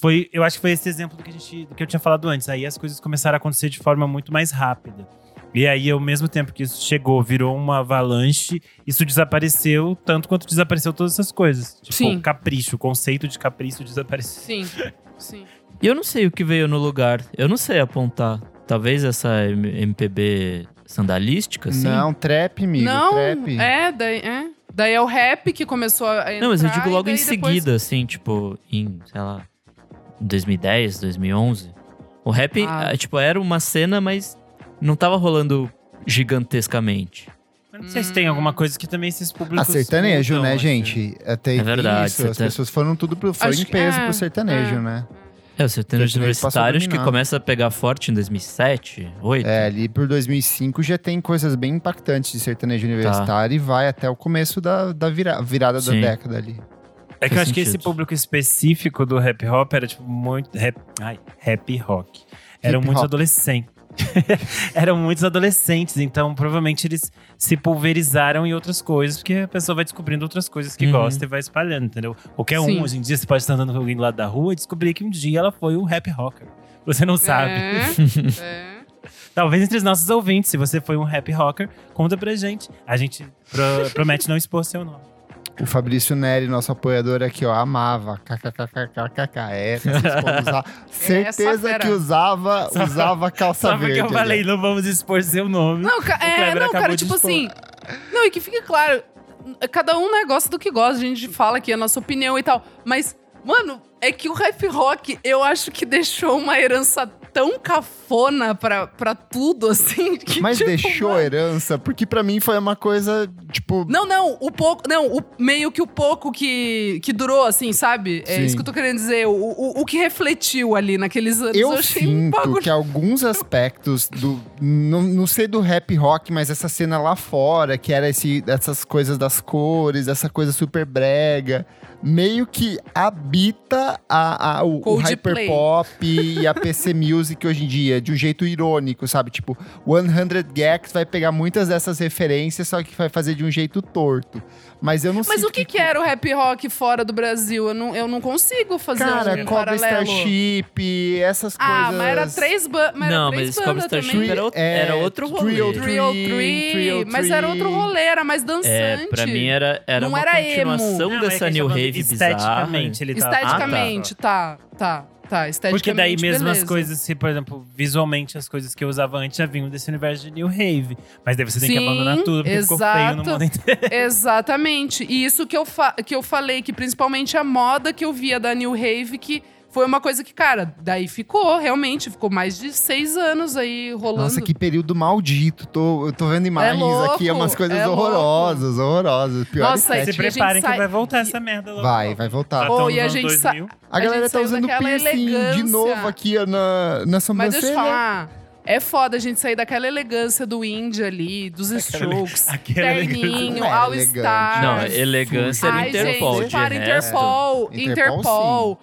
foi, eu acho que foi esse exemplo do que, a gente, do que eu tinha falado antes. Aí as coisas começaram a acontecer de forma muito mais rápida. E aí, ao mesmo tempo que isso chegou, virou uma avalanche, isso desapareceu tanto quanto desapareceu todas essas coisas. Tipo, Sim. capricho, o conceito de capricho desapareceu. Sim, *laughs* sim. E eu não sei o que veio no lugar. Eu não sei apontar. Talvez essa MPB sandalística, assim? Não, trap, amigo. não, trap. é daí, é. Daí é o rap que começou a entrar. Não, mas eu digo logo em depois- seguida, assim, tipo, em, sei lá, 2010, 2011. O rap, Ah. eh, tipo, era uma cena, mas não tava rolando gigantescamente. Eu Não sei se tem alguma coisa que também esses públicos. A sertanejo, mudam, né, assim. gente? Até É verdade, Isso, as sertane- pessoas foram tudo pro, foram Acho em que- peso é, pro sertanejo, é. né? É, o sertanejo Sertanejo passou universitários que começa a pegar forte em 2007, 2008. É, ali por 2005 já tem coisas bem impactantes de sertanejo Tá. universitário e vai até o começo da, da vira- virada da Sim. década ali. É que eu Faz acho que esse público específico do hip hop era, tipo, muito. Rap, ai, rap rock. Eram Hip muitos hop. adolescentes. *laughs* Eram muitos adolescentes, então provavelmente eles se pulverizaram em outras coisas, porque a pessoa vai descobrindo outras coisas que Uhum. gosta e vai espalhando, entendeu? Qualquer Sim. um, hoje em dia, você pode estar andando com alguém do lado da rua e descobrir que um dia ela foi um rap rocker. Você não sabe. É, é. *laughs* Talvez entre os nossos ouvintes, se você foi um rap rocker, conta pra gente. A gente pro- promete não expor seu nome. O Fabrício Neri, nosso apoiador aqui, ó, amava. KKKKKK. É, vocês podem usar. *laughs* Certeza fera. que usava, usava calça Só porque verde. eu falei, ali. não vamos expor seu nome. Não, ca- é, não, cara, tipo expor. assim. Não, e que fique claro, cada um né, gosta do que gosta, a gente fala aqui a nossa opinião e tal. Mas, mano, é que o rap rock, eu acho que deixou uma herança tão cafona pra, pra tudo, assim. *laughs* Que, Mas tipo, deixou mano, herança, porque pra mim foi uma coisa, tipo. Não, não, o pouco. Não, o, meio que o pouco que, que durou, assim, sabe? É Sim. isso que eu tô querendo dizer. O, o, o que refletiu ali naqueles anos. Eu achei um sinto bagulho. que alguns aspectos do. Não, não sei do rap rock, mas essa cena lá fora, que era esse, essas coisas das cores, essa coisa super brega, meio que habita a, a- o, o hyperpop e a PC *laughs* Music hoje em dia, de um jeito irônico, sabe? Tipo, 100 Gex vai pegar muitas dessas referências, só que vai fazer de um jeito torto. Mas eu não sei. Mas o que, que era o rap rock fora do Brasil? Eu não, eu não consigo fazer Cara, um Cobra paralelo. Starship, essas Ah, coisas. mas era três, ba mas era Não, três mas Cobra bandas Starship também. era, outro- É, era outro rolê. Trio, Trio Three, Three, Trio mas era outro rolê, era mais dançante. É, pra mim era, era Não uma era emo. continuação Não, é dessa que gente New tá Rave bizarra. Esteticamente, ele tá... Esteticamente, tá, tá, tá. Porque daí mesmo beleza. as coisas, se, por exemplo, visualmente as coisas que eu usava antes já vinham desse universo de New Rave. Mas daí você tem que Sim, abandonar tudo, porque ficou feio no exato. mundo inteiro. *laughs* Exatamente. E isso que eu, que eu falei, que principalmente a moda que eu via da New Rave, que foi uma coisa que, cara, daí ficou, realmente, ficou mais de seis anos aí rolando. Nossa, que período maldito. Tô, eu tô vendo imagens louco, aqui, umas coisas é horrorosas, horrorosas. Pior Nossa, Se que a gente preparem que, sai- vai voltar essa merda logo. Vai, vai voltar. Pô, e a gente sa- 2000. A galera gente tá usando piercing de elegância. novo aqui na, na Mas sobrancelha. deixa eu falar. É foda a gente sair daquela elegância do indie ali, dos Strokes, aquela terninho, não é All elegante. Stars. Não, elegância era Interpol. gente, de para resto. Interpol, Interpol, Interpol.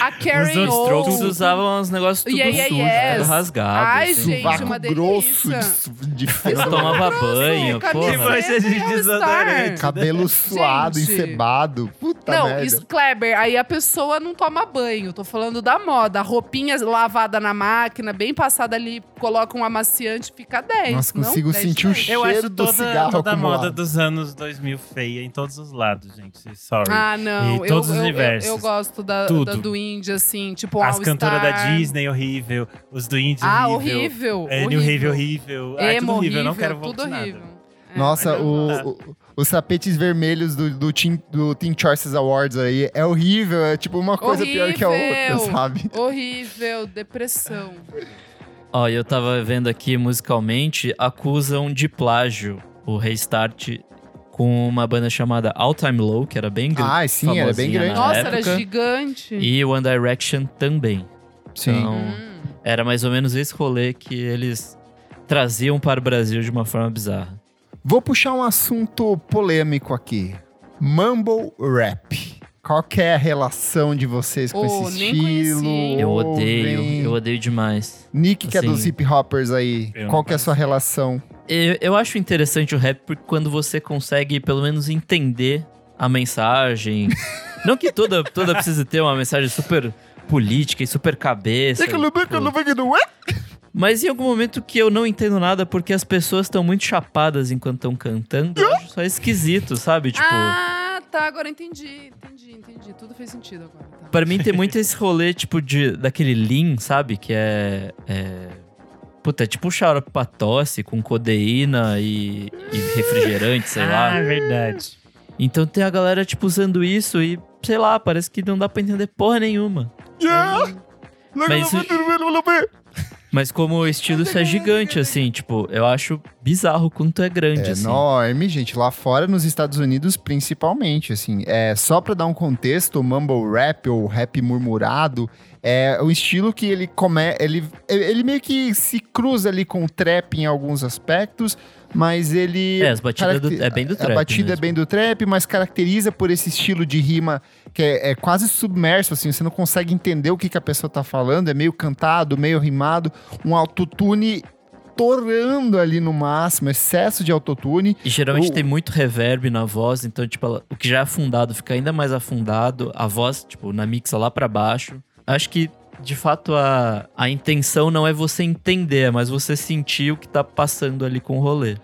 A Karen outros O. Strokes usavam uns negócios tudo Yeah, yeah, sujo, yes. rasgado. Ai, assim. gente, uma grosso de, de Eu fedor. tomava banho, porra. Você de desodorante. Cabelo suado, Gente. encebado. Puta Não, merda. isso, Kleber, aí a pessoa não toma banho. Tô falando da moda. A roupinha lavada na máquina, bem passada ali, coloca um amaciante, fica 10. Nossa, não? consigo 10 sentir o 10. Eu cheiro acho do toda, cigarro toda a moda dos anos 2000 feia em todos os lados, gente. Sorry. Ah, não. E eu, todos os eu, eu- universos. Eu, gosto da, Tudo. da do indie, assim, tipo um As cantoras da. Disney, horrível. Os do Indie, Ah, horrível. horrível. É, New Rave, horrível. Ah, é tudo horrível, eu não horrível, quero voltar tudo nada. horrível. É. Nossa, o, o- os tapetes vermelhos do, do, Teen, do Teen Choices Awards aí é horrível. É tipo uma coisa pior que a outra, Horrível. *laughs* sabe? Horrível, depressão. Ó, eu tava vendo aqui musicalmente, acusam de plágio o Restart com uma banda chamada All Time Low, que era bem grande. Ah, sim, era bem grande. Nossa, era época, gigante. E One Direction também. Sim. Então, Hum. era mais ou menos esse rolê que eles traziam para o Brasil de uma forma bizarra. Vou puxar um assunto polêmico aqui. Mumble Rap. Qual que é a relação de vocês com Oh, esse estilo? conheci. Eu odeio, eu odeio demais. Nick, que é Assim, dos hip hoppers aí, qual que é a sua relação? Eu, eu acho interessante o rap porque quando você consegue pelo menos entender a mensagem. *laughs* Não que toda, toda precisa ter uma mensagem super política e super cabeça. Bico, tipo, ué? Mas em algum momento que eu não entendo nada porque as pessoas estão muito chapadas enquanto estão cantando, eu acho só esquisito, sabe? Tipo, Ah, tá, agora entendi. Entendi, entendi. Tudo fez sentido agora. Tá. pra mim tem muito esse rolê, tipo, de, daquele lean, sabe? Que é. é... Puta, é tipo um xarope pra tosse com codeína e, e refrigerante, sei lá. Ah, é verdade. Então tem a galera, tipo, usando isso e, sei lá, parece que não dá pra entender porra nenhuma. Yeah! Mas isso- Mas como o estilo isso é gigante, assim, tipo, eu acho bizarro quanto é grande, É assim. enorme, gente. Lá fora, nos Estados Unidos, principalmente, assim. É, só pra dar um contexto, o mumble rap, ou rap murmurado, é o estilo que ele come... Ele, ele meio que se cruza ali com o trap em alguns aspectos, mas ele... É, as batidas do- é bem do A trap batida é mesmo. bem do trap, mas caracteriza por esse estilo de rima que é, é quase submerso, assim. Você não consegue entender o que, que a pessoa tá falando. É meio cantado, meio rimado. Um autotune torando ali no máximo, excesso de autotune. E geralmente O- tem muito reverb na voz, então, tipo, ela- o que já é afundado fica ainda mais afundado. A voz, tipo, na mixa lá pra baixo. Acho que, de fato, a, a intenção não é você entender, mas você sentir o que tá passando ali com o rolê.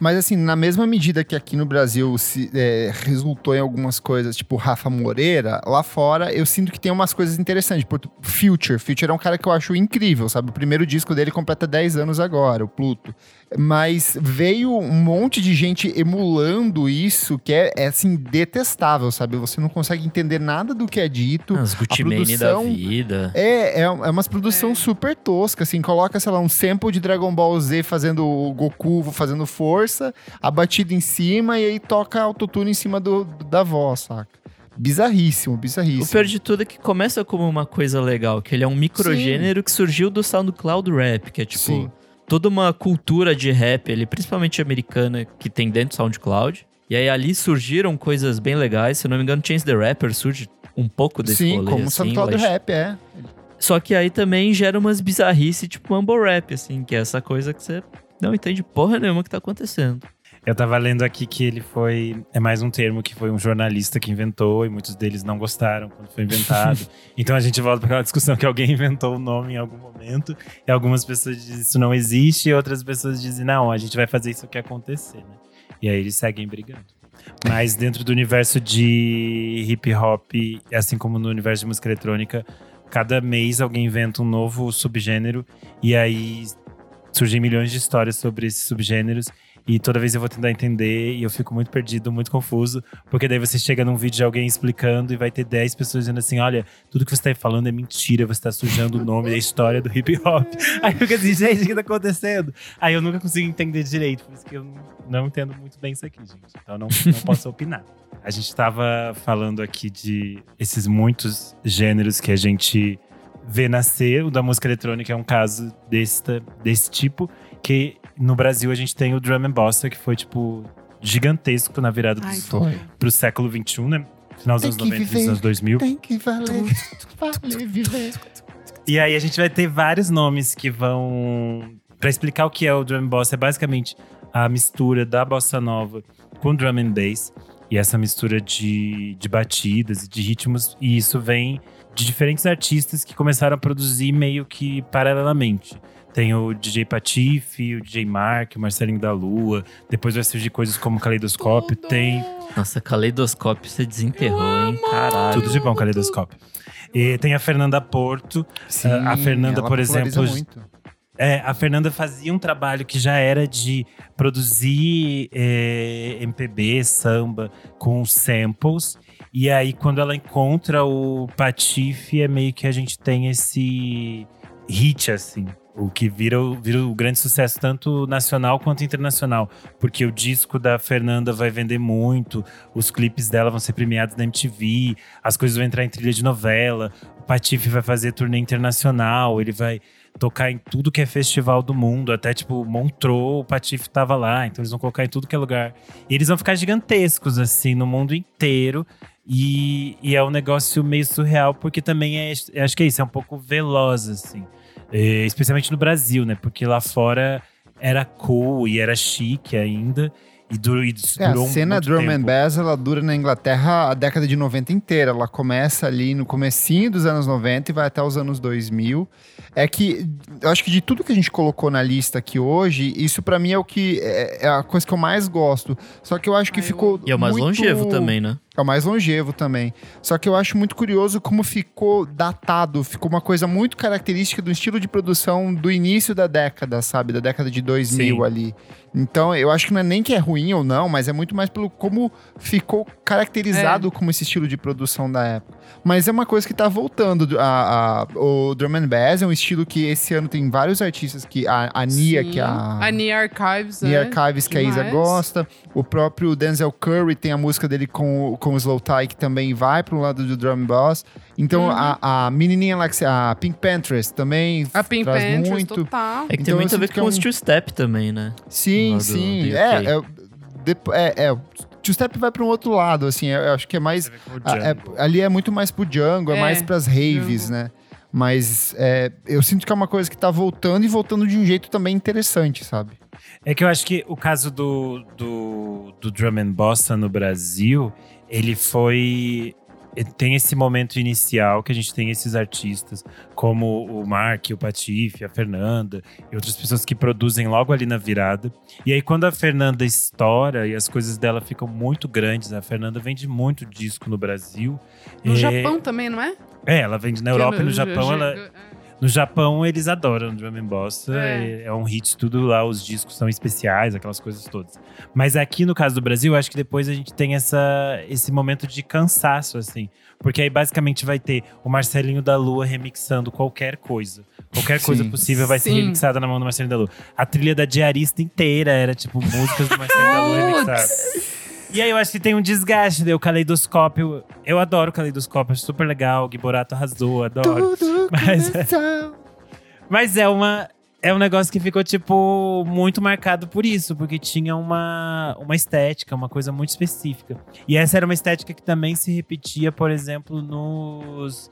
Mas assim, na mesma medida que aqui no Brasil se, é, resultou em algumas coisas, tipo Rafa Moreira, lá fora eu sinto que tem umas coisas interessantes. Por, Future. Future é um cara que eu acho incrível, sabe? O primeiro disco dele completa 10 anos agora, o Pluto. Mas veio um monte de gente emulando isso, que é, é, assim, detestável, sabe? Você não consegue entender nada do que é dito. As Gucci Mane produção- da vida. É, é, é uma produção super tosca, assim, coloca, sei lá, um sample de Dragon Ball Z fazendo o Goku fazendo força, a batida em cima e aí toca autotune em cima do, da voz, saca? Bizarríssimo, O bizarríssimo. pior de tudo é que começa como uma coisa legal, que ele é um microgênero que surgiu do SoundCloud Rap, que é tipo Sim. Toda uma cultura de rap, ele principalmente americana, que tem dentro do SoundCloud. E aí ali surgiram coisas bem legais, se eu não me engano, Chance the Rapper surge um pouco desse Sim, rolê, como o assim, SoundCloud mas- Rap, é. Só que aí também gera umas bizarrices, tipo mumble rap, assim, que é essa coisa que você não entende porra nenhuma que tá acontecendo. Eu tava lendo aqui que ele foi. É mais um termo que foi um jornalista que inventou e muitos deles não gostaram quando foi inventado. *laughs* então a gente volta para aquela discussão que alguém inventou o nome em algum momento e algumas pessoas dizem isso não existe e outras pessoas dizem não, a gente vai fazer isso aqui acontecer, né? E aí eles seguem brigando. Mas dentro do universo de hip hop, assim como no universo de música eletrônica, cada mês alguém inventa um novo subgênero e aí surgem milhões de histórias sobre esses subgêneros. E toda vez eu vou tentar entender e eu fico muito perdido, muito confuso, porque daí você chega num vídeo de alguém explicando e vai ter 10 pessoas dizendo assim: olha, tudo que você está falando é mentira, você está sujando o nome da história do hip hop. *laughs* Aí fica assim, gente, o que tá acontecendo? Aí eu nunca consigo entender direito, por isso que eu não, entendo muito bem isso aqui, gente. Então eu não, não posso opinar. A gente estava falando aqui de esses muitos gêneros que a gente vê nascer. O da música eletrônica é um caso desse, desse tipo, que no Brasil a gente tem o drum and bossa, que foi, tipo, gigantesco na virada Ai, dos, tô. pro século XXI, né? Final dos anos que 90 e viver. dos anos 2000. Tem que valer, valer viver. E aí a gente vai ter vários nomes que vão. Pra explicar o que é o drum and bossa, é basicamente a mistura da bossa nova com drum and bass. E essa mistura de, de batidas e de ritmos. E isso vem de diferentes artistas que começaram a produzir meio que paralelamente. Tem o DJ Patife, o DJ Mark, o Marcelinho da Lua. Depois vai surgir coisas como Caleidoscópio. Tem Nossa, caleidoscópio você desenterrou, hein? Caralho. tudo de bom, Caleidoscópio. E tem a Fernanda Porto, Sim, a Fernanda, ela por exemplo, muito. É, a Fernanda fazia um trabalho que já era de produzir é, MPB, samba, com samples. E aí, quando ela encontra o Patife, é meio que a gente tem esse hit, assim. O que vira, vira o grande sucesso, tanto nacional quanto internacional. Porque o disco da Fernanda vai vender muito, os clipes dela vão ser premiados na MTV, as coisas vão entrar em trilha de novela. O Patife vai fazer turnê internacional, ele vai tocar em tudo que é festival do mundo, até tipo Montreux, o Patife tava lá, então eles vão colocar em tudo que é lugar. E eles vão ficar gigantescos assim no mundo inteiro. E, e é um negócio meio surreal, porque também é, eu acho que é isso, é um pouco veloz assim. Especialmente no Brasil, né? Porque lá fora era cool e era chique ainda. E, durou, e É, durou a cena muito drum tempo. and bass, ela dura na Inglaterra a década de 90 inteira. Ela começa ali no comecinho dos anos 90 e vai até os anos 2000. É que, eu acho que de tudo que a gente colocou na lista aqui hoje, isso pra mim é o que, é, é a coisa que eu mais gosto. Só que eu acho que Ah, eu ficou E é o mais muito- longevo também, né? É o mais longevo também. Só que eu acho muito curioso como ficou datado. Ficou uma coisa muito característica do estilo de produção do início da década, sabe? Da década de 2000 Sim. ali. Então, eu acho que não é nem que é ruim ou não, mas é muito mais pelo como ficou caracterizado como esse estilo de produção da época. Mas é uma coisa que tá voltando. A, a- o Drum and Bass é um estilo que esse ano tem vários artistas que... A, a Nia, Sim. que é a... A Nia Archives, Nia né? Archives, que a Isa gosta. O próprio Denzel Curry tem a música dele com, o- com o Slow Tie, que também vai pro lado do drum and bass. Então, Uhum. a, a menininha lá, a Pink Panthers, também A Pink traz Panthers, muito. total. É que Então tem muito a ver sinto que com é o um- Steel Step também, né? Sim, sim. UK. é, é, depo- é, é, o two-step vai para um outro lado, assim. Eu acho que é mais... A ver o é- ali é muito mais pro Django, é, É, mais pras raves, jungle. né? Mas é, eu sinto que é uma coisa que tá voltando e voltando de um jeito também interessante, sabe? É que eu acho que o caso do, do, do drum and bossa no Brasil, ele foi. ele Tem esse momento inicial que a gente tem esses artistas, como o Mark, o Patife, a Fernanda e outras pessoas que produzem logo ali na virada. E aí, quando a Fernanda estoura e as coisas dela ficam muito grandes, a Fernanda vende muito disco no Brasil. No É, Japão também, não é? É, ela vende na Europa e no Japão. Ela. No Japão, eles adoram drum and bossa. É. É. é um hit, tudo lá, os discos são especiais, aquelas coisas todas. Mas aqui, no caso do Brasil, eu acho que depois a gente tem essa, esse momento de cansaço, assim. Porque aí, basicamente, vai ter o Marcelinho da Lua remixando qualquer coisa. Qualquer coisa Sim. possível vai ser Sim. remixada na mão do Marcelinho da Lua. A trilha da Diarista inteira era, tipo, músicas do Marcelinho da Lua remixadas. E aí eu acho que tem um desgaste, né? O caleidoscópio. Eu adoro o caleidoscópio, acho super legal. O Gui Borato arrasou, adoro. Tudo *laughs* Mas- começou. Mas é uma. É um negócio que ficou, tipo, muito marcado por isso, porque tinha uma, uma estética, uma coisa muito específica. E essa era uma estética que também se repetia, por exemplo, nos,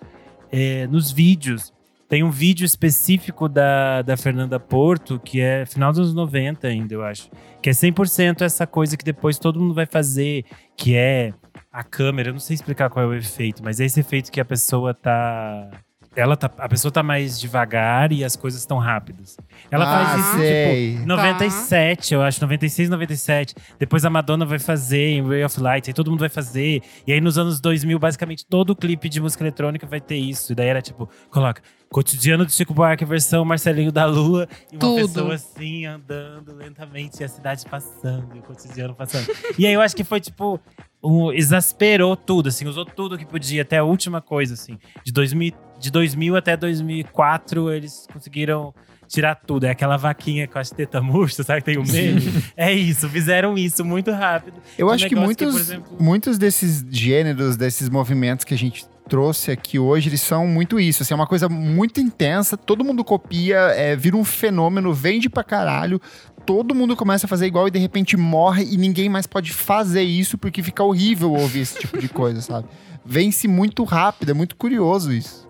é, nos vídeos. Tem um vídeo específico da, da Fernanda Porto, que é final dos anos 90 ainda, eu acho. Que é 100% essa coisa que depois todo mundo vai fazer, que é a câmera. Eu não sei explicar qual é o efeito, mas é esse efeito que a pessoa tá. Ela tá, a pessoa tá mais devagar e as coisas estão rápidas. Ela Ah, faz isso, sei. tipo, 97, eu acho, 96, 97. Depois a Madonna vai fazer em Ray of Light, aí todo mundo vai fazer. E aí nos anos 2000, basicamente todo clipe de música eletrônica vai ter isso. E daí era tipo, coloca Cotidiano do Chico Buarque, versão Marcelinho da Lua. E uma Tudo. pessoa assim, andando lentamente, e a cidade passando, e o cotidiano passando. e aí eu acho que foi tipo, um- exasperou tudo, assim, usou tudo que podia, até a última coisa, assim. De 2000, de 2000 até 2004, eles conseguiram tirar tudo. É aquela vaquinha com as tetas murchas, sabe que tem o meme? é isso, fizeram isso muito rápido. Eu Um acho que que, muitos, por exemplo- muitos desses gêneros, desses movimentos que a gente trouxe aqui hoje, eles são muito isso. Assim, é uma coisa muito intensa, todo mundo copia, é, vira um fenômeno, vende pra caralho. Todo mundo começa a fazer igual e de repente morre e ninguém mais pode fazer isso porque fica horrível ouvir esse tipo de coisa, sabe? Vence muito rápido, é muito curioso isso.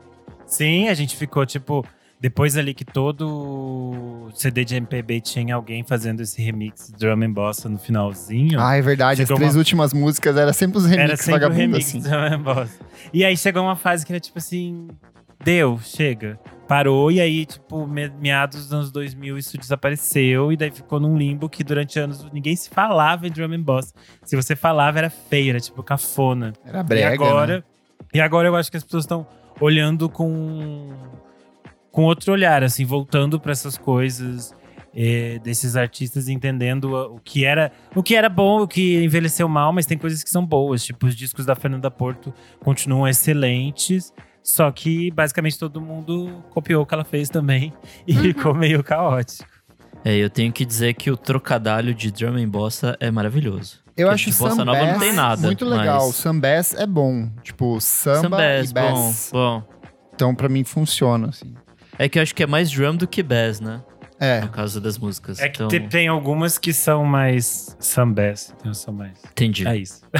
Sim, a gente ficou tipo. Depois ali que todo CD de MPB tinha alguém fazendo esse remix de drum and bossa no finalzinho. Ah, é verdade, as três uma- últimas músicas era sempre os remix era sempre o vagabundos remix assim. drum and bossa. E aí chegou uma fase que era tipo assim. Deu, chega. Parou e aí, tipo, me- meados dos anos 2000 isso desapareceu. E daí ficou num limbo que durante anos ninguém se falava em drum and bossa. Se você falava era feio, era tipo cafona. Era brega, e agora, né? e agora eu acho que as pessoas estão olhando com com outro olhar, assim, voltando para essas coisas eh, desses artistas, entendendo o que era o que era bom, o que envelheceu mal, mas tem coisas que são boas, tipo os discos da Fernanda Porto continuam excelentes. Só que basicamente todo mundo copiou o que ela fez também *laughs* e ficou meio caótico. É, eu tenho que dizer que o trocadalho de drum and bossa é maravilhoso. Eu acho de bossa Sam nova não tem nada. muito legal. mas- Sam Bass é bom. Tipo, samba Sam bass, e bom, bass. bom. Então, pra mim, funciona, assim. É que eu acho que é mais drum do que bass, né? É. No caso das músicas. É que então, te- tem algumas que são mais sambés, que são mais. entendi. É isso. *laughs*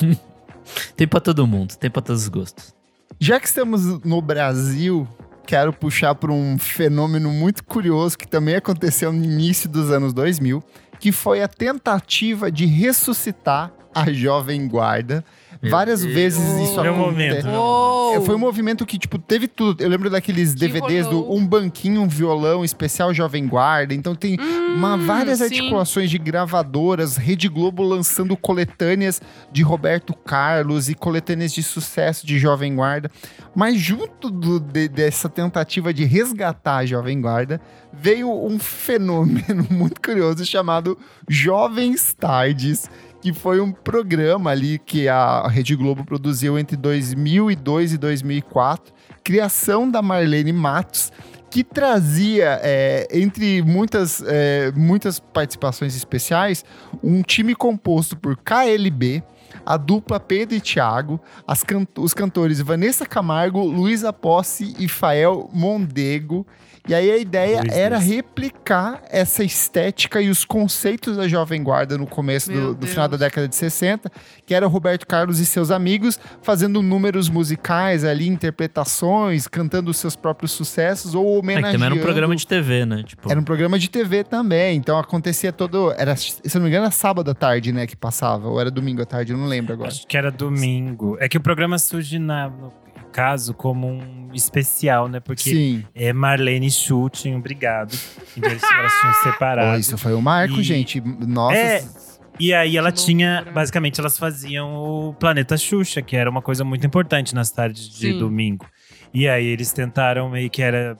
*laughs* Tem pra todo mundo, tem pra todos os gostos. Já que estamos no Brasil, quero puxar para um fenômeno muito curioso que também aconteceu no início dos anos 2000, que foi a tentativa de ressuscitar a Jovem Guarda. Meu Várias Deus. vezes isso Meu acontece. momento. É, Foi um movimento que, tipo, teve tudo. Eu lembro daqueles DVDs rolou. do Um Banquinho, um Violão, especial Jovem Guarda. Então tem uma, várias sim. articulações de gravadoras, Rede Globo lançando coletâneas de Roberto Carlos e coletâneas de sucesso de Jovem Guarda. Mas junto do- de- dessa tentativa de resgatar a Jovem Guarda, veio um fenômeno *laughs* muito curioso chamado Jovens Tardes, que foi um programa ali que a Rede Globo produziu entre 2002 e 2004, criação da Marlene Matos, que trazia, é, entre muitas, é, muitas participações especiais, um time composto por KLB, a dupla Pedro e Thiago, as can- os cantores Vanessa Camargo, Luísa Posse e Fael Mondego. E aí a ideia Luiz era Deus. replicar essa estética e os conceitos da Jovem Guarda no começo do, do final da década de 60, que era o Roberto Carlos e seus amigos fazendo números musicais ali, interpretações, cantando os seus próprios sucessos ou É, que homenageando. também era um programa de TV, né? Tipo, Era um programa de TV também, então acontecia todo. Era, se eu não me engano, era sábado à tarde, né, que passava, ou era domingo à tarde, eu não lembro agora. Acho que era domingo. É que o programa surge, na, no caso, como um especial, né? Porque Sim. é Marlene e Chu tinham brigado. Então eles, elas tinham *laughs* separado. isso foi um marco, E- gente. Nossa. É, E aí ela tinha, basicamente, elas faziam o Planeta Xuxa, que era uma coisa muito importante nas tardes de Sim. domingo. E aí eles tentaram meio que era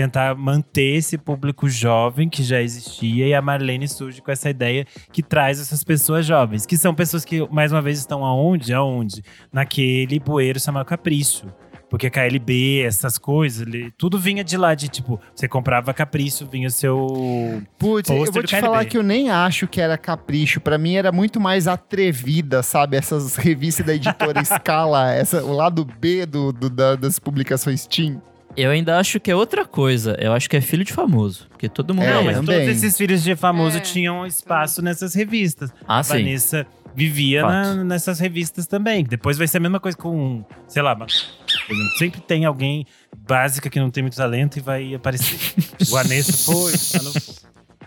tentar manter esse público jovem que já existia e a Marlene surge com essa ideia que traz essas pessoas jovens, que são pessoas que mais uma vez estão aonde? Aonde? Naquele bueiro chamado Capricho. Porque KLB, essas coisas, tudo vinha de lá de tipo, você comprava Capricho, vinha o seu Putz, eu vou te falar que eu nem acho que era capricho. Pra mim era muito mais atrevida, sabe? Essas revistas da editora *laughs* Scala, essa, o lado B do, do- da- das publicações Teen. Eu ainda acho que é outra coisa. Eu acho que é filho de famoso. Porque todo mundo É, Não, é. mas também. todos esses filhos de famoso É. tinham espaço nessas revistas. Ah, a sim. Vanessa vivia na- nessas revistas também. Depois vai ser a mesma coisa com, sei lá, sempre tem alguém básica que não tem muito talento e vai aparecer. *laughs* Vanessa foi, ela foi.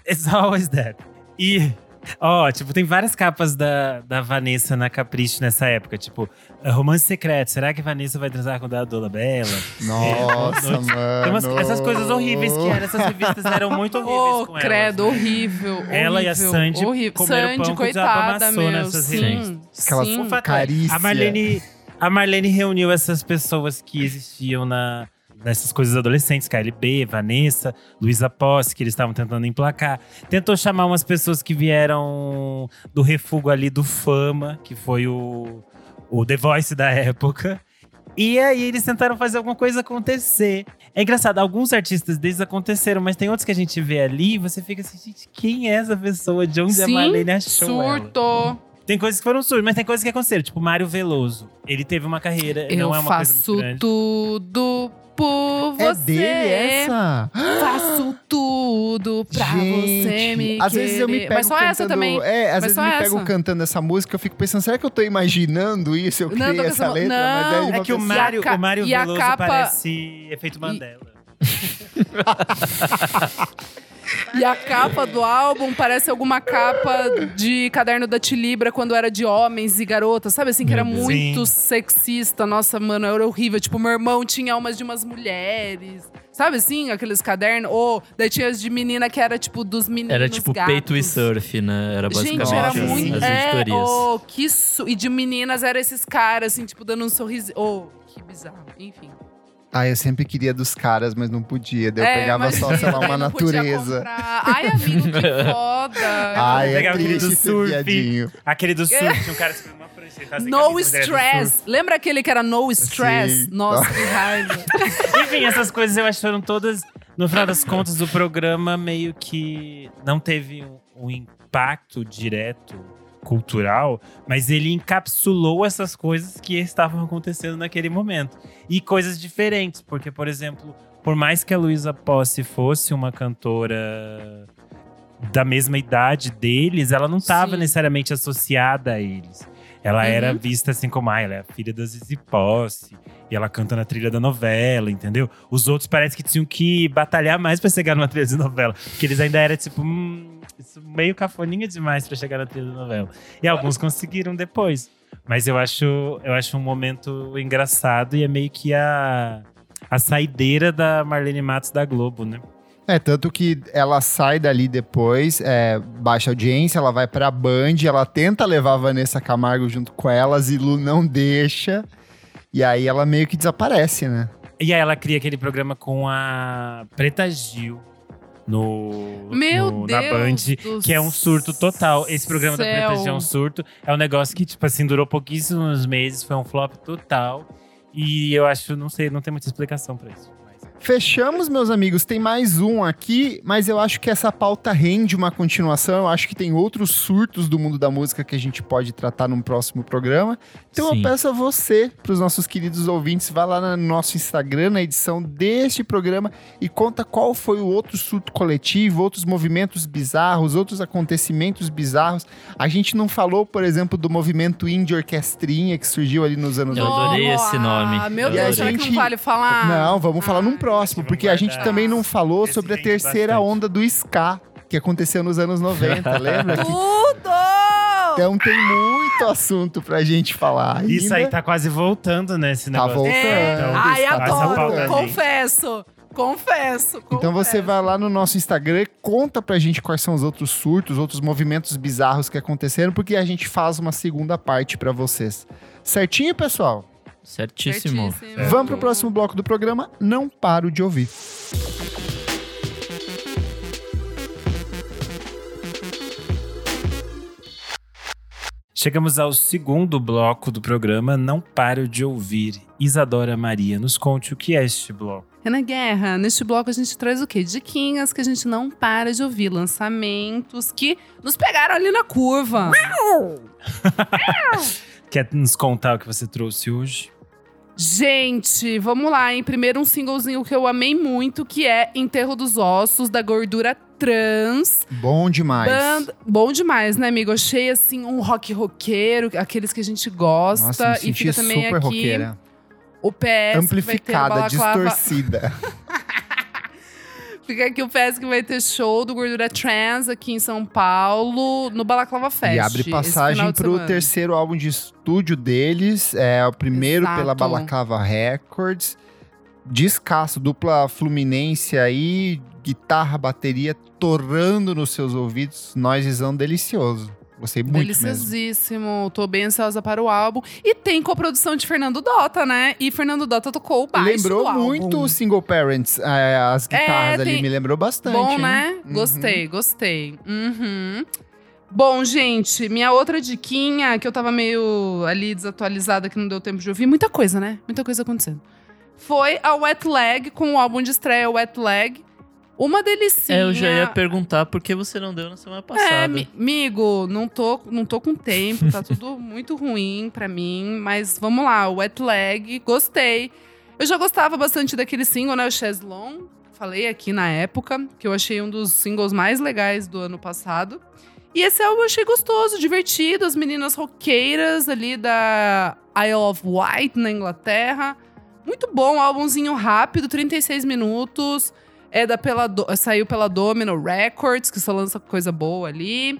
It's always that. E, ó, tipo, tem várias capas da, da Vanessa na Capricho nessa época. Tipo, eh, Romance Secreto. Será que Vanessa vai transar com a Dona Bela? Nossa, noite. Tem umas- mano. essas coisas horríveis que eram. Essas revistas eram muito horríveis Oh, com elas, credo, né? horrível. Ela e a horrível, Sandy horrível. comeram Sandy, pão coitada, amassou nessas sim, revistas. Aquelas. O é, Carícia. A Marlene, a Marlene reuniu essas pessoas que existiam na, nessas coisas adolescentes, KLB, Vanessa, Luísa Posse, que eles estavam tentando emplacar. Tentou chamar umas pessoas que vieram do refúgio ali do Fama, que foi o, o The Voice da época. E aí eles tentaram fazer alguma coisa acontecer. É engraçado, alguns artistas desses aconteceram, mas tem outros que a gente vê ali e você fica assim, gente, quem é essa pessoa? De onde a Sim, Marlene achou ela? Tem coisas que foram surdos, mas tem coisas que aconteceram. Tipo, Mário Veloso. Ele teve uma carreira, Eu não é uma coisa faço muito grande. tudo por você. É dele essa? Faço tudo pra você me às vezes eu me querer. pego Mas só cantando, essa também. É, às Mas vezes só eu me pego essa. cantando essa música, eu fico pensando, será que eu tô imaginando isso? Eu Não, criei tô essa pensando- letra, mas não, É uma que o pessoa- Mário, E a ca- o Mário e a Veloso capa- parece efeito Mandela. *laughs* E a capa do álbum parece alguma capa de caderno da Tilibra quando era de homens e garotas, sabe assim? Que era muito Sim. sexista. Nossa, mano, era horrível. Tipo, meu irmão tinha umas de umas mulheres. Sabe assim? Aqueles cadernos. Ou daí tinha as de menina que era tipo dos meninos. Era tipo gatos. peito e surf, né? Era basicamente Gente, era muito. as é, editorias. oh, que su... E de meninas eram esses caras, assim, tipo, dando um sorriso. Oh, que bizarro. Enfim. Ah, eu sempre queria dos caras, mas não podia. Daí eu É, pegava mas só, sei lá, *laughs* uma natureza. Ai, amigo, que *laughs* foda. Ai, é aquele do surf. Aquele do surf, tinha um cara uma tá sem No stress. Lembra aquele que era no stress? Sim. Nossa, *laughs* que raiva. Enfim, essas coisas eu acho que foram todas. No final das contas, o programa meio que não teve um, um impacto direto cultural, mas ele encapsulou essas coisas que estavam acontecendo naquele momento. E coisas diferentes, porque, por exemplo, por mais que a Luísa Posse fosse uma cantora da mesma idade deles, ela não estava necessariamente associada a eles. Ela Uhum. era vista assim como, ah, ela é a filha da Zizi Posse. E ela canta na trilha da novela, entendeu? Os outros parece que tinham que batalhar mais pra chegar numa trilha de novela. Porque eles ainda eram tipo, hum, isso meio cafoninha demais pra chegar na trilha da novela. E alguns conseguiram depois. Mas eu acho, eu acho um momento engraçado e é meio que a, a saideira da Marlene Matos da Globo, né? É, tanto que ela sai dali depois, é, baixa audiência, ela vai pra Band, ela tenta levar a Vanessa Camargo junto com ela, Zilu não deixa. E aí ela meio que desaparece, né? E aí ela cria aquele programa com a Preta Gil no, Meu no- na Band, que é um surto total. Esse programa da Preta céu. Gil é um surto. É um negócio que, tipo assim, durou pouquíssimos meses, foi um flop total. E eu acho, não sei, não tem muita explicação pra isso. Fechamos, meus amigos. Tem mais um aqui, mas eu acho que essa pauta rende uma continuação. Eu acho que tem outros surtos do mundo da música que a gente pode tratar num próximo programa. Então Sim. eu peço a você, para os nossos queridos ouvintes, vá lá no nosso Instagram, na edição deste programa, e conta qual foi o outro surto coletivo, outros movimentos bizarros, outros acontecimentos bizarros. A gente não falou, por exemplo, do movimento indie orquestrinha que surgiu ali nos anos Eu adorei esse nome. Meu Eu Deus, será que E a não gente- vale falar? Não, vamos falar num Ai. Próximo, porque a gente também não falou Esse sobre a terceira bastante. onda do ska, que aconteceu nos anos 90, *laughs* lembra? Tudo! Então tem muito assunto pra gente falar. ainda. Isso aí tá quase voltando, né? Esse Tá negócio. voltando. É. Então, Ai, adoro. gente. confesso. Confesso. Então você confesso. vai lá no nosso Instagram e conta pra gente quais são os outros surtos, outros movimentos bizarros que aconteceram, porque a gente faz uma segunda parte pra vocês. Certinho, pessoal? Certíssimo. Certíssimo. Vamos pro próximo bloco do programa. Não paro de ouvir. Chegamos ao segundo bloco do programa. Não paro de ouvir. Isadora Maria, nos conte o que é este bloco. Renan Guerra, neste bloco a gente traz o quê? Diquinhas que a gente não para de ouvir, lançamentos que nos pegaram ali na curva. *laughs* Quer nos contar o que você trouxe hoje? Gente, vamos lá, hein? Primeiro um singlezinho que eu amei muito, que é Enterro dos Ossos, da Gordura Trans. Bom demais. Banda- Bom demais, né, amigo? Achei, assim, um rock roqueiro, aqueles que a gente gosta. Nossa, me e fica também super aqui roqueira. o PS Amplificada, distorcida. *laughs* Fica aqui o PS que vai ter show do Gordura Trans aqui em São Paulo, no Balaclava Fest. E abre passagem pro terceiro álbum de estúdio deles. É o primeiro Exato. pela Balaclava Records. Descasso, dupla fluminense aí, guitarra, bateria torrando nos seus ouvidos. Noisezão delicioso. Gostei muito mesmo. Deliciosíssimo. Tô bem ansiosa para o álbum. E tem coprodução de Fernando Dota, né? E Fernando Dota tocou o baixo Lembrou muito o Single Parents, é, as guitarras ali, tem- me lembrou bastante. Bom, hein? né? Uhum. Gostei, gostei. Uhum. Bom, gente, minha outra diquinha, que eu tava meio ali desatualizada, que não deu tempo de ouvir. Muita coisa, né? Muita coisa acontecendo. Foi a Wet Leg, com o álbum de estreia Wet Leg. Uma delicinha. É, eu já ia perguntar por que você não deu na semana É, passada. mi- amigo, não tô, não tô com tempo, tá tudo *laughs* muito ruim pra mim, mas vamos lá, Wet Leg, gostei. Eu já gostava bastante daquele single, né, o Cheslon, falei aqui na época, que eu achei um dos singles mais legais do ano passado. E esse álbum eu achei gostoso, divertido, as meninas roqueiras ali da Isle of Wight, na Inglaterra. Muito bom, álbumzinho rápido, 36 minutos. É da pela, Do- saiu pela Domino Records, que só lança coisa boa ali.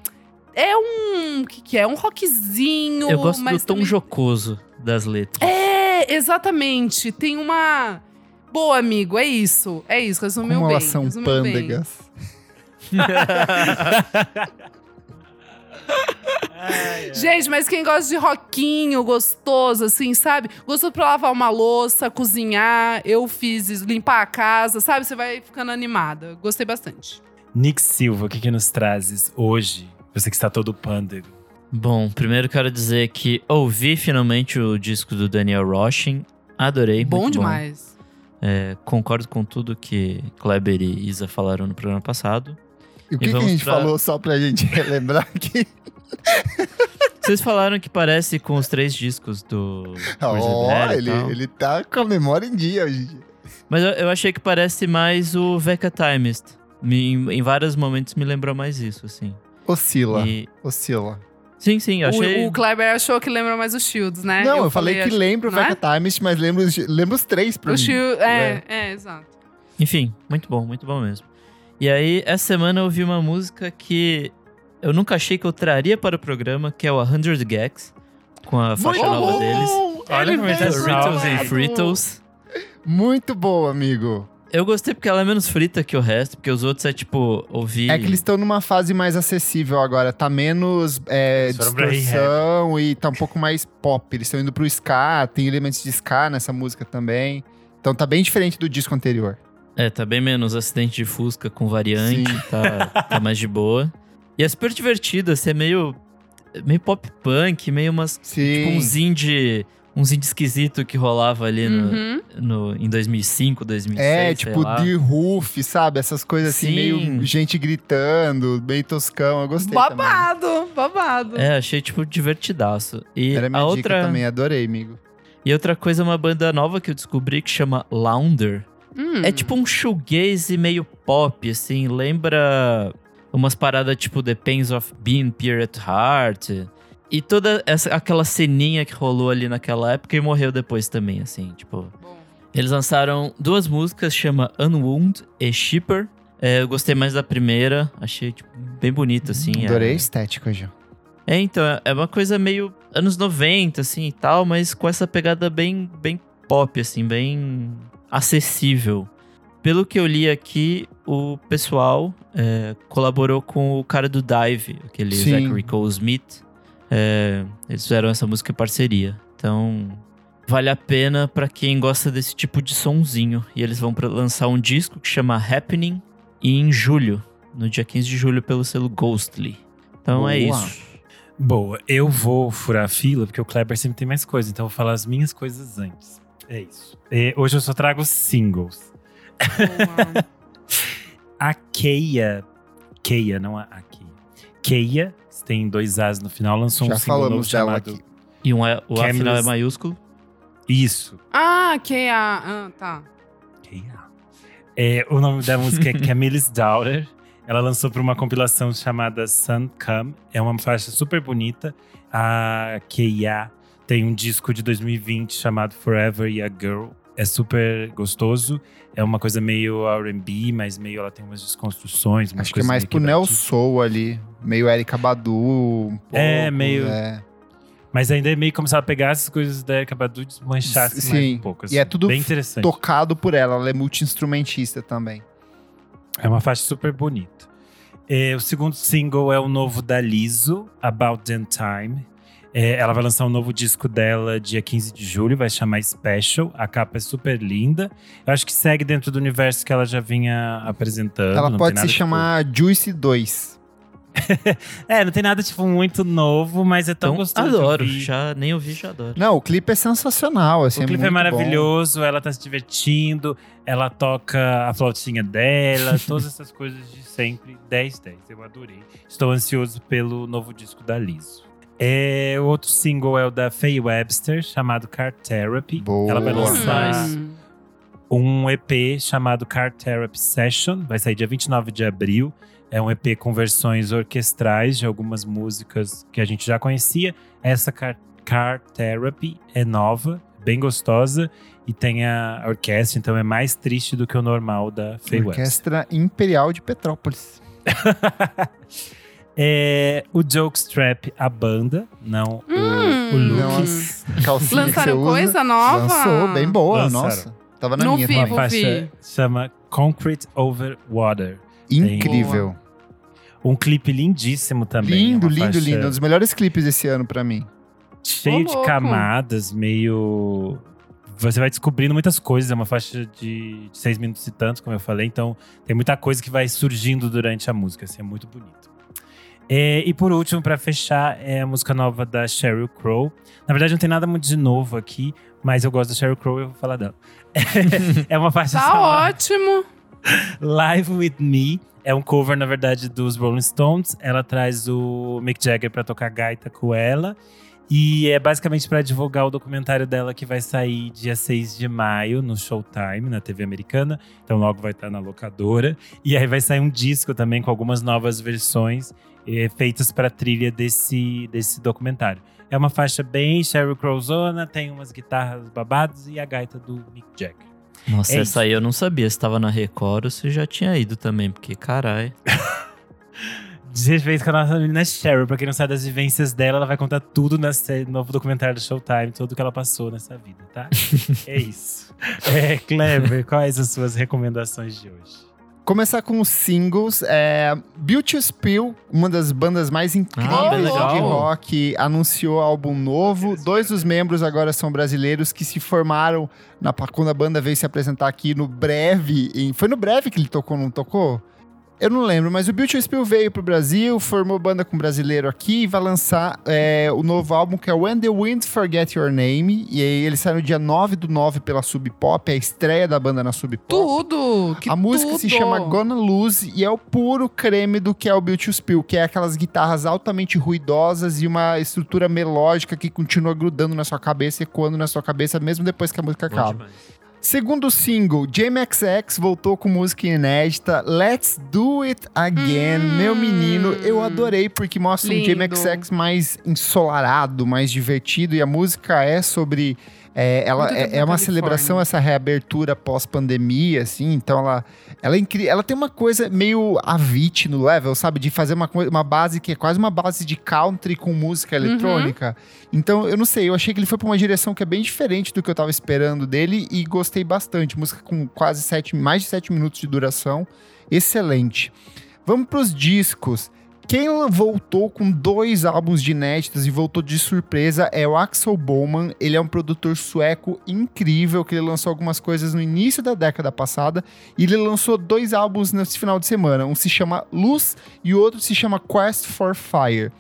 É um. O que, que é? Um rockzinho. eu gosto do tom também- jocoso das letras. É, exatamente. Tem uma. Boa, amigo, é isso. É isso, resumiu Como bem. elas são resumiu *laughs* pândegas. Gente, mas quem gosta de rockinho, gostoso, assim, sabe? Gostoso pra lavar uma louça, cozinhar. Eu fiz isso, limpar a casa, sabe? Você vai ficando animada. Gostei bastante. Nick Silva, o que, que nos trazes hoje? Você que está todo pândego. Bom, primeiro quero dizer que ouvi finalmente o disco do Daniel Roshin. Adorei. bom muito demais. É, concordo com tudo que Kleber e Isa falaram no programa passado. E o que, que a gente pra- falou só pra gente *laughs* relembrar aqui? Vocês falaram que parece com os três discos do e ele, ele tá com a memória em dia hoje. Mas eu, eu achei que parece mais o Vecca Timist. Me- em, em vários momentos me lembrou mais isso, assim. Oscila, E oscila. Sim, sim, achei. O, o Kleber achou que lembra mais os Shields, né? Não, eu, falei, que acho- lembro o não é? Times, mas lembro, os- lembro os três pra O mim. Shield, é, é, exato. Enfim, muito bom, muito bom mesmo. E aí, essa semana eu ouvi uma música que eu nunca achei que eu traria para o programa, que é o 100 Gags, com a faixa Muito nova bom! deles. Olha como. Rittles and salvo. Frittles. Muito bom, amigo. Eu gostei porque ela é menos frita que o resto, porque os outros é tipo, ouvir. É que eles estão numa fase mais acessível agora. Tá menos é, distorção e tá um pouco mais pop. Eles estão indo pro ska, tem elementos de ska nessa música também. Então tá bem diferente do disco anterior. É, tá bem menos acidente de Fusca com variante, tá, tá mais de boa. E é super divertido, assim, é meio, meio pop punk, meio umas. Sim. Tipo uns indie. Uns indie esquisito que rolava ali no, Uhum. no, em 2005, 2006. É, sei tipo lá. de roof, sabe? Essas coisas assim, Sim. meio gente gritando, meio toscão. Eu gostei também. Babado, babado. É, achei, tipo, divertidaço. E Era minha a dica outra. também, adorei, amigo. E outra coisa, uma banda nova que eu descobri que chama Lounder. Hum. É tipo um shoegaze meio pop, assim. Lembra umas paradas tipo The Pains of Being Pure at Heart. E toda essa, aquela ceninha que rolou ali naquela época e morreu depois também, assim. Tipo, Bom. eles lançaram duas músicas, chama Unwound e Shipper. É, eu gostei mais da primeira, achei tipo, bem bonito, assim. Adorei a É, estética, já. é, então, é uma coisa meio anos 90, assim, e tal, mas com essa pegada bem, bem pop, assim, bem acessível. Pelo que eu li aqui, o pessoal é, colaborou com o cara do Dive, aquele Sim. Zachary Cole Smith. É, eles fizeram essa música em parceria. Então, vale a pena pra quem gosta desse tipo de sonzinho. E eles vão lançar um disco que chama Happening e em julho, no dia 15 de julho, pelo selo Ghostly. Então é Boa. isso. Boa, eu vou furar a fila, porque o Kleber sempre tem mais coisas, então eu vou falar as minhas coisas antes. É isso. É, hoje eu só trago singles. *laughs* A Keia, Keia, não a a Keia. Keia, tem dois As no final, lançou Já um single novo chamado... aqui. E um é, o A final é maiúsculo. Isso, ah, que a. Ah, tá. Keia. É, o nome da música é *laughs* Camille's Daughter. Ela lançou para uma compilação chamada Sun Come. É uma faixa super bonita. A Keia tem um disco de 2020 chamado Forever e a Girl. É super gostoso. É uma coisa meio R&B, mas meio ela tem umas desconstruções. umas Acho que é mais pro Neo quebradiças. Soul ali. Meio Erika Badu. Um pouco, É, meio- é. Mas ainda é meio como se ela pegasse as coisas da Erika Badu e desmanchasse mais Sim. um pouco. E é assim. tudo bem interessante. Tocado por ela. Ela é multi-instrumentista também. É uma faixa super bonita. É, o segundo single é o novo da Lizzo, About Them Time. É, ela vai lançar um novo disco dela dia 15 de julho, vai chamar Special. A capa é super linda. Eu acho que segue dentro do universo que ela já vinha apresentando. ela não pode tem se chamar Juice 2. Tipo... É, não tem nada tipo muito novo, mas é tão Então, gostoso. de adoro. ouvir. Já nem ouvi, já adoro. Não, o clipe é sensacional. Assim, O clipe é, muito maravilhoso, ela tá se divertindo, ela toca a flautinha dela, *laughs* todas essas coisas de sempre. 10, 10. Eu adorei. Estou ansioso pelo novo disco da Lizzo. É, o outro single é o da Faye Webster, chamado Car Therapy. Boa. Ela vai lançar Hum. um EP chamado Car Therapy Session. Vai sair dia 29 de abril. É um EP com versões orquestrais de algumas músicas que a gente já conhecia. Essa Car, Car Therapy é nova, bem gostosa. E tem a orquestra, então é mais triste do que o normal da Faye. Webster. Orquestra Imperial de Petrópolis. *laughs* é, o Jokestrap, a banda, não o, o Hum. Não look. as calcinhas que você Lançaram coisa nova? Lançou, bem boa, Lançaram. nossa. Tava na Não minha vi, também. Uma faixa chama Concrete Over Water. Incrível. Um clipe lindíssimo também. Lindo, lindo, lindo. Um dos melhores clipes desse ano pra mim. Cheio Ô, de louco. camadas, meio. Você vai descobrindo muitas coisas. É uma faixa de seis minutos e tantos, como eu falei. Então, tem muita coisa que vai surgindo durante a música. Assim, é muito bonito. É, e por último, pra fechar, é a música nova da Sheryl Crow. Na verdade, não tem nada muito de novo aqui, mas eu gosto da Sheryl Crow e eu vou falar dela. *laughs* é uma faixa Tá ótimo. Live With Me. É um cover, na verdade, dos Rolling Stones. Ela traz o Mick Jagger pra tocar gaita com ela. E é basicamente pra divulgar o documentário dela que vai sair dia 6 de maio no Showtime, na TV americana. Então logo vai estar na locadora. E aí vai sair um disco também com algumas novas versões. Eh, feitas para trilha desse, desse documentário. É uma faixa bem Sheryl Crowzona, tem umas guitarras babadas e a gaita do Mick Jagger. Nossa, É essa aí eu não sabia se tava na Record ou se já tinha ido também, porque caralho. *laughs* De respeito com a nossa menina Sheryl, pra quem não sabe das vivências dela, ela vai contar tudo nesse novo documentário do Showtime, tudo que ela passou nessa vida, tá? *laughs* é isso. É, Clever, quais as suas recomendações de hoje? Começar com os singles. É, Beauty Spill, uma das bandas mais Ah, incríveis bem de rock, anunciou álbum novo. Dois dos membros agora são brasileiros que se formaram na, quando a banda veio se apresentar aqui no Breve. em- foi no Breve que ele tocou, não tocou? Eu não lembro, mas o Beauty Spill veio pro Brasil, formou banda com brasileiro aqui e vai lançar é, o novo álbum que é When the Wind Forget Your Name. E aí ele sai no dia 9 do 9 pela Sub Pop, é a estreia da banda na Sub Pop. Tudo! Que a música se tudo. chama Gonna Lose e é o puro creme do que é o Beauty Spill, que é aquelas guitarras altamente ruidosas e uma estrutura melódica que continua grudando na sua cabeça, ecoando na sua cabeça, mesmo depois que a música Bom acaba. demais. Segundo single, JMXX voltou com música inédita, Let's Do It Again. Hum. Meu menino, eu adorei porque mostra um Lindo. JMXX mais ensolarado, mais divertido e a música é sobre. É, ela é, é uma celebração, essa reabertura pós-pandemia, assim. Então ela, ela é incrível. Ela tem uma coisa meio Avicii no level, sabe? De fazer uma, uma base que é quase uma base de country com música Uhum. eletrônica. Então, eu não sei, eu achei que ele foi pra uma direção que é bem diferente do que eu tava esperando dele e gostei bastante. Música com quase sete, mais de sete minutos de duração. Excelente. Vamos pros discos. Quem voltou com dois álbuns de inéditas e voltou de surpresa é o Axel Bowman. Ele é um produtor sueco incrível, que ele lançou algumas coisas no início da década passada. E ele lançou dois álbuns nesse final de semana. Um se chama Luz e o outro se chama Quest for Fire.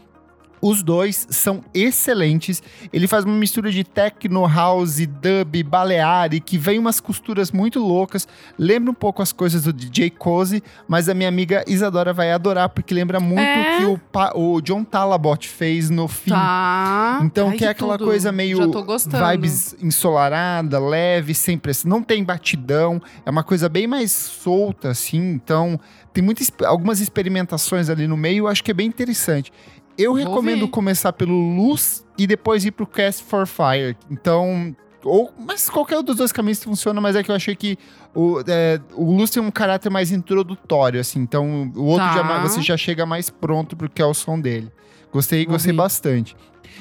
Os dois são excelentes. Ele faz uma mistura de techno, house, dub, baleare, que vem umas costuras muito loucas. Lembra um pouco as coisas do DJ Cozy, mas a minha amiga Isadora vai adorar, porque lembra muito É? o que o, o John Talabot fez no fim. Tá. Então, Ai, que é aquela tudo. coisa meio Já tô gostando. vibes ensolarada, leve, sem pressão. Não tem batidão. É uma coisa bem mais solta, assim. Então, tem muitas, algumas experimentações ali no meio. Eu acho que é bem interessante. Eu Vou recomendo ouvir. começar pelo Luz e depois ir pro Cast for Fire. Então... Ou, mas qualquer um dos dois caminhos funciona, mas é que eu achei que o, é, o Luz tem um caráter mais introdutório, assim. Então, o outro Tá. já, você já chega mais pronto pro que é o som dele. Gostei, Vou gostei bastante.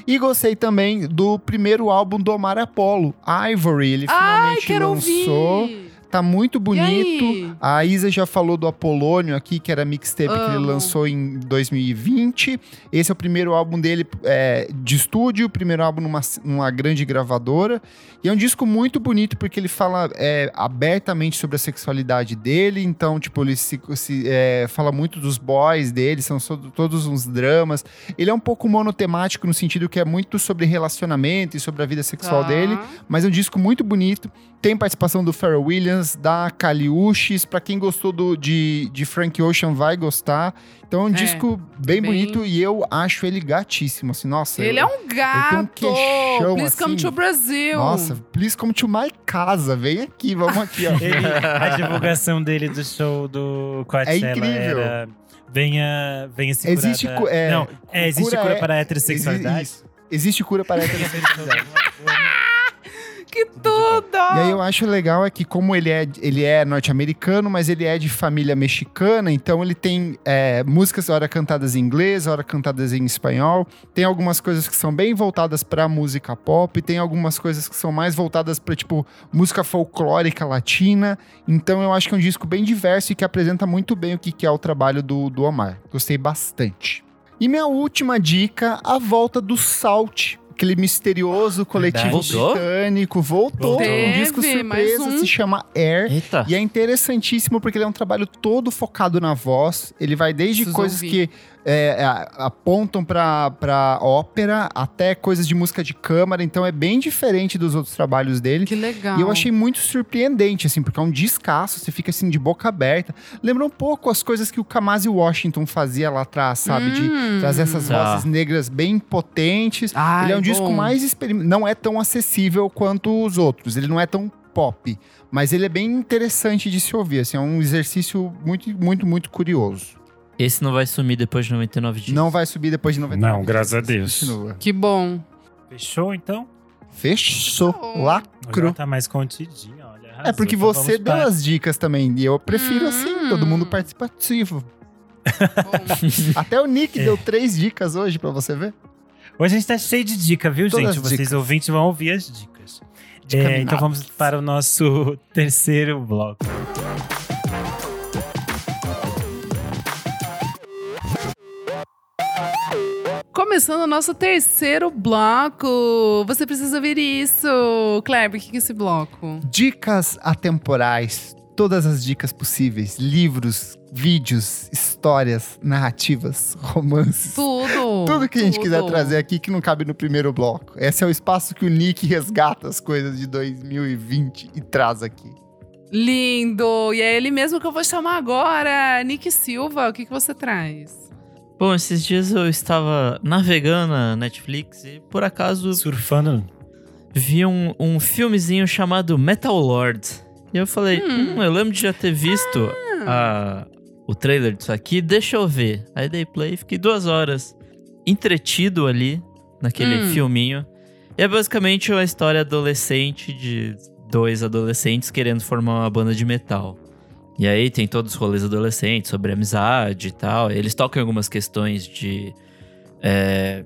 E gostei também do primeiro álbum do Omar Apollo, Ivory. Ele Ai, finalmente lançou. ouvir. Tá muito bonito. A Isa já falou do Apolônio aqui, que era mixtape que ele Amo. lançou em 2020. Esse é o primeiro álbum dele é, de estúdio, o primeiro álbum numa, numa grande gravadora. E é um disco muito bonito porque ele fala é, abertamente sobre a sexualidade dele. Então, tipo, ele se, se, é, fala muito dos boys dele, são so- todos uns dramas. Ele é um pouco monotemático no sentido que é muito sobre relacionamento e sobre a vida sexual Tá. dele. Mas é um disco muito bonito. Tem participação do Pharrell Williams, da Caliuches. Pra quem gostou do, de, de Frank Ocean, vai gostar. Então é um É, disco bem, bem- bonito e eu acho ele gatíssimo. Assim, nossa. Ele eu- é um gato. queixão, Please come assim. to Brasil. Nossa, please come to my casa. Vem aqui, vamos aqui, ó. *laughs* Ele- a divulgação dele do show do Coachella É incrível. era venha, venha se curar Existe da- cu- é, Não, é, existe cura cura, é- para a heterossexualidade? Exi- isso. Existe cura para a *laughs* heterossexualidade. Que tudo! E aí eu acho legal é que como ele é, ele é norte-americano, mas ele é de família mexicana, então ele tem é, músicas hora cantadas em inglês, hora cantadas em espanhol. Tem algumas coisas que são bem voltadas pra música pop, tem algumas coisas que são mais voltadas pra tipo música folclórica latina. Então eu acho que é um disco bem diverso e que apresenta muito bem o que que é o trabalho do, do Omar. Gostei bastante. E minha última dica, a volta do Salt. Aquele misterioso coletivo. Voltou? britânico voltou Voltou. um disco surpresa, um. se chama Air. Eita. E é interessantíssimo porque ele é um trabalho todo focado na voz. Ele vai desde Preciso coisas ouvir. que é, a- apontam pra, pra ópera até coisas de música de câmara. Então é bem diferente dos outros trabalhos dele. Que legal. E eu achei muito surpreendente, assim, porque é um descasso, você fica assim de boca aberta. Lembra um pouco as coisas que o Kamasi Washington fazia lá atrás, sabe? De Hum. trazer essas Tá. vozes negras bem potentes. Ai, ele é um disco bom. mais experimental. Não é tão acessível quanto os outros. Ele não é tão pop. Mas ele é bem interessante de se ouvir. Assim, é um exercício muito, muito, muito curioso. Esse não vai sumir depois de 99 dias. Não vai subir depois de 99 Não, graças a Deus. Continua. Que bom. Fechou, então? Fechou. Fechou. Lacro. Já tá mais contidinho, olha. É arrasou. porque Então você deu para- as dicas também. E eu prefiro Hum. assim, todo mundo participativo. *laughs* Até o Nick É. deu três dicas hoje pra você ver. Hoje a gente tá cheio de dica, viu, Todas gente? Vocês dicas. ouvintes vão ouvir as dicas. Dica É, então vamos para o nosso *laughs* terceiro bloco. Começando o nosso terceiro bloco. Você precisa ouvir isso. Kleber, o que que é esse bloco? Dicas atemporais. Todas as dicas possíveis. Livros, vídeos, histórias, narrativas, romances. Tudo. *laughs* Tudo que a gente tudo. quiser trazer aqui que não cabe no primeiro bloco. Esse é o espaço que o Nick resgata as coisas de 2020 e traz aqui. Lindo! E é ele mesmo que eu vou chamar agora. Nick Silva, o que, que você traz? Bom, esses dias eu estava navegando na Netflix e por acaso Surfando. vi um, um filmezinho chamado Metal Lord. E eu falei, Hum. hum, eu lembro de já ter visto a, o trailer disso aqui, deixa eu ver. Aí dei play e fiquei duas horas entretido ali, naquele Hum. filminho. E é basicamente uma história adolescente de dois adolescentes querendo formar uma banda de metal. E aí tem todos os rolês adolescentes sobre amizade e tal. Eles tocam algumas questões de. é,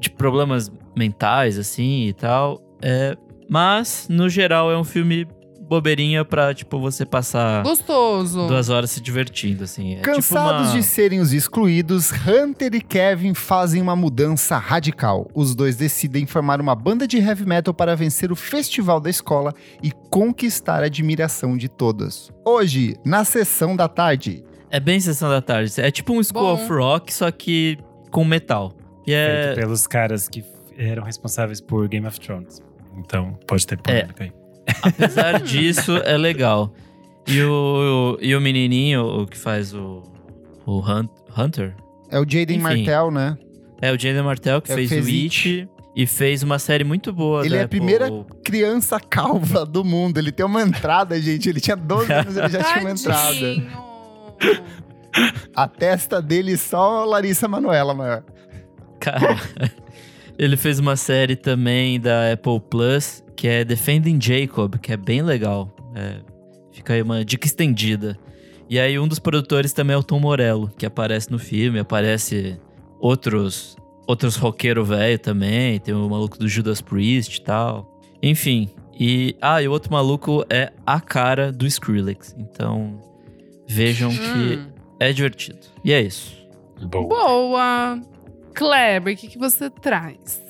de problemas mentais, assim e tal. É, mas, no geral, é um filme bobeirinha pra, tipo, você passar Gostoso. duas horas se divertindo, assim. É Cansados tipo uma... de serem os excluídos, Hunter e Kevin fazem uma mudança radical. Os dois decidem formar uma banda de heavy metal para vencer o festival da escola e conquistar a admiração de todos. Hoje, na sessão da tarde. É bem Sessão da Tarde. É tipo um School Bom. of Rock, só que com metal. E é... Feito pelos caras que eram responsáveis por Game of Thrones. Então, pode ter polêmica aí. Apesar *laughs* disso, é legal. E o, e o menininho, o que faz o, o Hun- Hunter, É o Jaden Enfim. Martell, né? é o Jaden Martell, que É, fez, fez o It. E fez uma série muito boa Ele da é a primeira-. Criança calva do mundo. Ele tem uma entrada, gente. Ele tinha 12 *laughs* anos, ele já tinha uma entrada. A testa dele só Larissa Manoela maior. Cara, *laughs* ele fez uma série também da Apple Plus, que é Defending Jacob, que é bem legal. É, fica aí uma dica estendida. E aí um dos produtores também é o Tom Morello, que aparece no filme, aparece outros outros roqueiro velho também, tem o maluco do Judas Priest e tal. Enfim, e ah, e o outro maluco é a cara do Skrillex. Então, vejam que Hum. é divertido. E é isso. Boa. Boa. Kleber, o que, que você traz?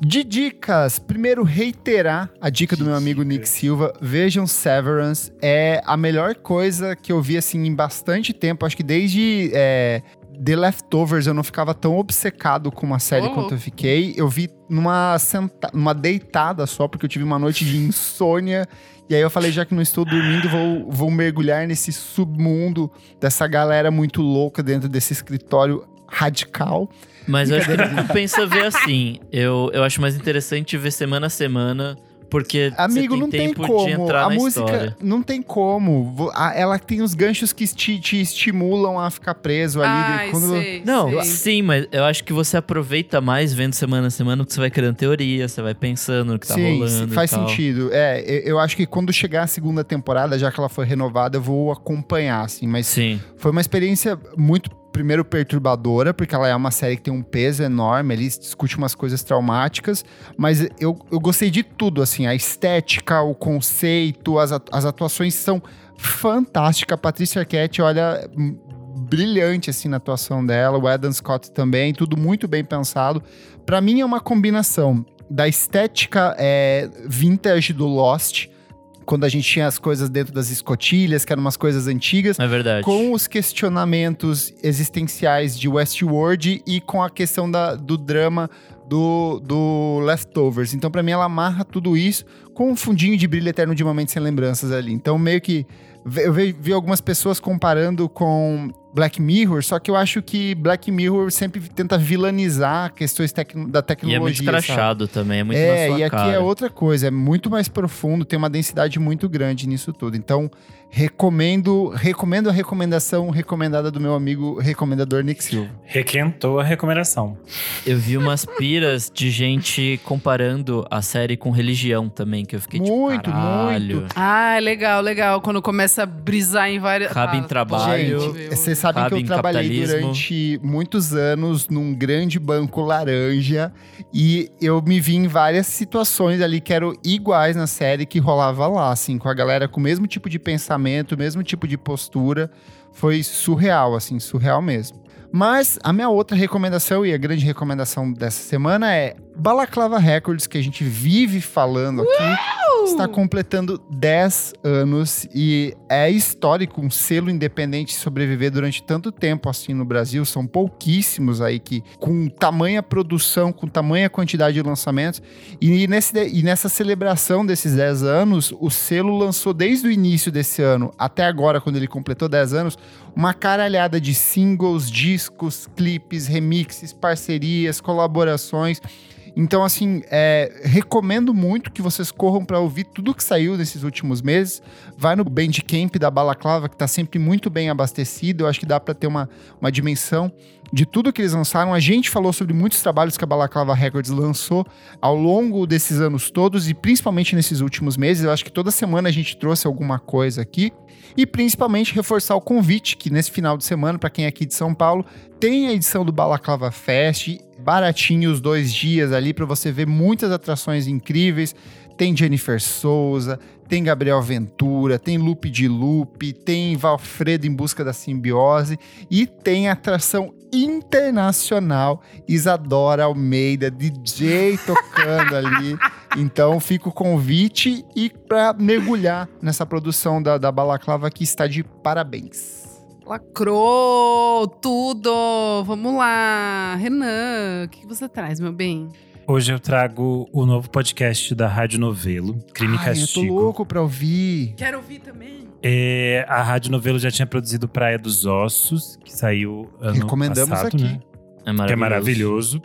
De dicas, primeiro reiterar a dica do meu amigo Nick Silva. Vejam Severance. É a melhor coisa que eu vi assim em bastante tempo. Acho que desde é, The Leftovers eu não ficava tão obcecado com uma série Ô, quanto eu fiquei. Eu vi numa, senta numa deitada só, porque eu tive uma noite de insônia. E aí eu falei, já que não estou dormindo, vou, vou mergulhar nesse submundo dessa galera muito louca dentro desse escritório radical. Mas eu acho que não compensa ver assim. Eu, eu acho mais interessante ver semana a semana, porque Amigo, você não tem tem tempo como. de entrar a na música história. não tem como. Ela tem os ganchos que te, te estimulam a ficar preso ali. Ai, quando... sei, Não, sei. sim, mas eu acho que você aproveita mais vendo semana a semana, porque você vai criando teoria, você vai pensando no que tá Sim, rolando. e faz tal. sentido. É, eu, eu acho que quando chegar a segunda temporada, já que ela foi renovada, eu vou acompanhar, assim. Mas Sim. foi uma experiência muito, primeiro, perturbadora, porque ela é uma série que tem um peso enorme, ali discute umas coisas traumáticas, mas eu, eu gostei de tudo, assim, a estética, o conceito, as, as atuações são fantásticas. A Patrícia Arquette, olha, brilhante, assim, na atuação dela, o Adam Scott também, tudo muito bem pensado. Pra mim é uma combinação da estética é, vintage do Lost, quando a gente tinha as coisas dentro das escotilhas, que eram umas coisas antigas, É verdade. com os questionamentos existenciais de Westworld e com a questão da, do drama do, do Leftovers. Então, pra mim, ela amarra tudo isso com um fundinho de brilho eterno de momentos sem lembranças ali. Então, meio que eu vi, vi algumas pessoas comparando com Black Mirror, só que eu acho que Black Mirror sempre tenta vilanizar questões tecno- da E é tecnologia. muito sabe? crachado também, é muito é, na sua e aqui cara. é outra coisa, é muito mais profundo, tem uma densidade muito grande nisso tudo. Então, recomendo, recomendo a recomendação recomendada do meu amigo recomendador Nick Silva. Requentou a recomendação. Eu vi umas piras de gente comparando a série com religião também, que eu fiquei Muito, tipo, caralho. muito. Ah, legal, legal. Quando começa a brisar em várias. Cabe em Ah, trabalho. pô, Gente, meu. Vocês sabem que Cabe eu trabalhei durante muitos anos num grande banco laranja e eu me vi em várias situações ali que eram iguais na série que rolava lá, assim, com a galera com o mesmo tipo de pensamento, o mesmo tipo de postura. Foi surreal, assim, surreal mesmo. Mas a minha outra recomendação e a grande recomendação dessa semana é Balaclava Records, que a gente vive falando aqui está completando 10 anos e é histórico um selo independente sobreviver durante tanto tempo assim no Brasil. São pouquíssimos aí que com tamanha produção, com tamanha quantidade de lançamentos. E, nesse, e nessa celebração desses 10 anos, o selo lançou desde o início desse ano até agora, quando ele completou 10 anos, uma caralhada de singles, discos, clipes, remixes, parcerias, colaborações. Então, assim, é, recomendo muito que vocês corram para ouvir tudo que saiu nesses últimos meses. Vai no Bandcamp da Balaclava, que tá sempre muito bem abastecido. Eu acho que dá para ter uma, uma dimensão de tudo que eles lançaram. A gente falou sobre muitos trabalhos que a Balaclava Records lançou ao longo desses anos todos e principalmente nesses últimos meses. Eu acho que toda semana a gente trouxe alguma coisa aqui. E principalmente reforçar o convite que nesse final de semana, para quem é aqui de São Paulo, tem a edição do Balaclava Fest, baratinho os dois dias ali para você ver muitas atrações incríveis. Tem Jennifer Souza, tem Gabriel Ventura, tem Lupe de Lupe, tem Valfredo em busca da simbiose e tem atração internacional Isadora Almeida, DJ tocando ali. *laughs* Então fica o convite e para mergulhar nessa produção da, da Balaclava que está de parabéns. Lacrou tudo! Vamos lá! Renan, o que você traz, meu bem? Hoje eu trago o novo podcast da Rádio Novelo, Crime e Ai, eu tô Castigo. louco pra ouvir. Quero ouvir também. É, a Rádio Novelo já tinha produzido Praia dos Ossos, que saiu ano Recomendamos passado, aqui. né? É maravilhoso. Que é maravilhoso.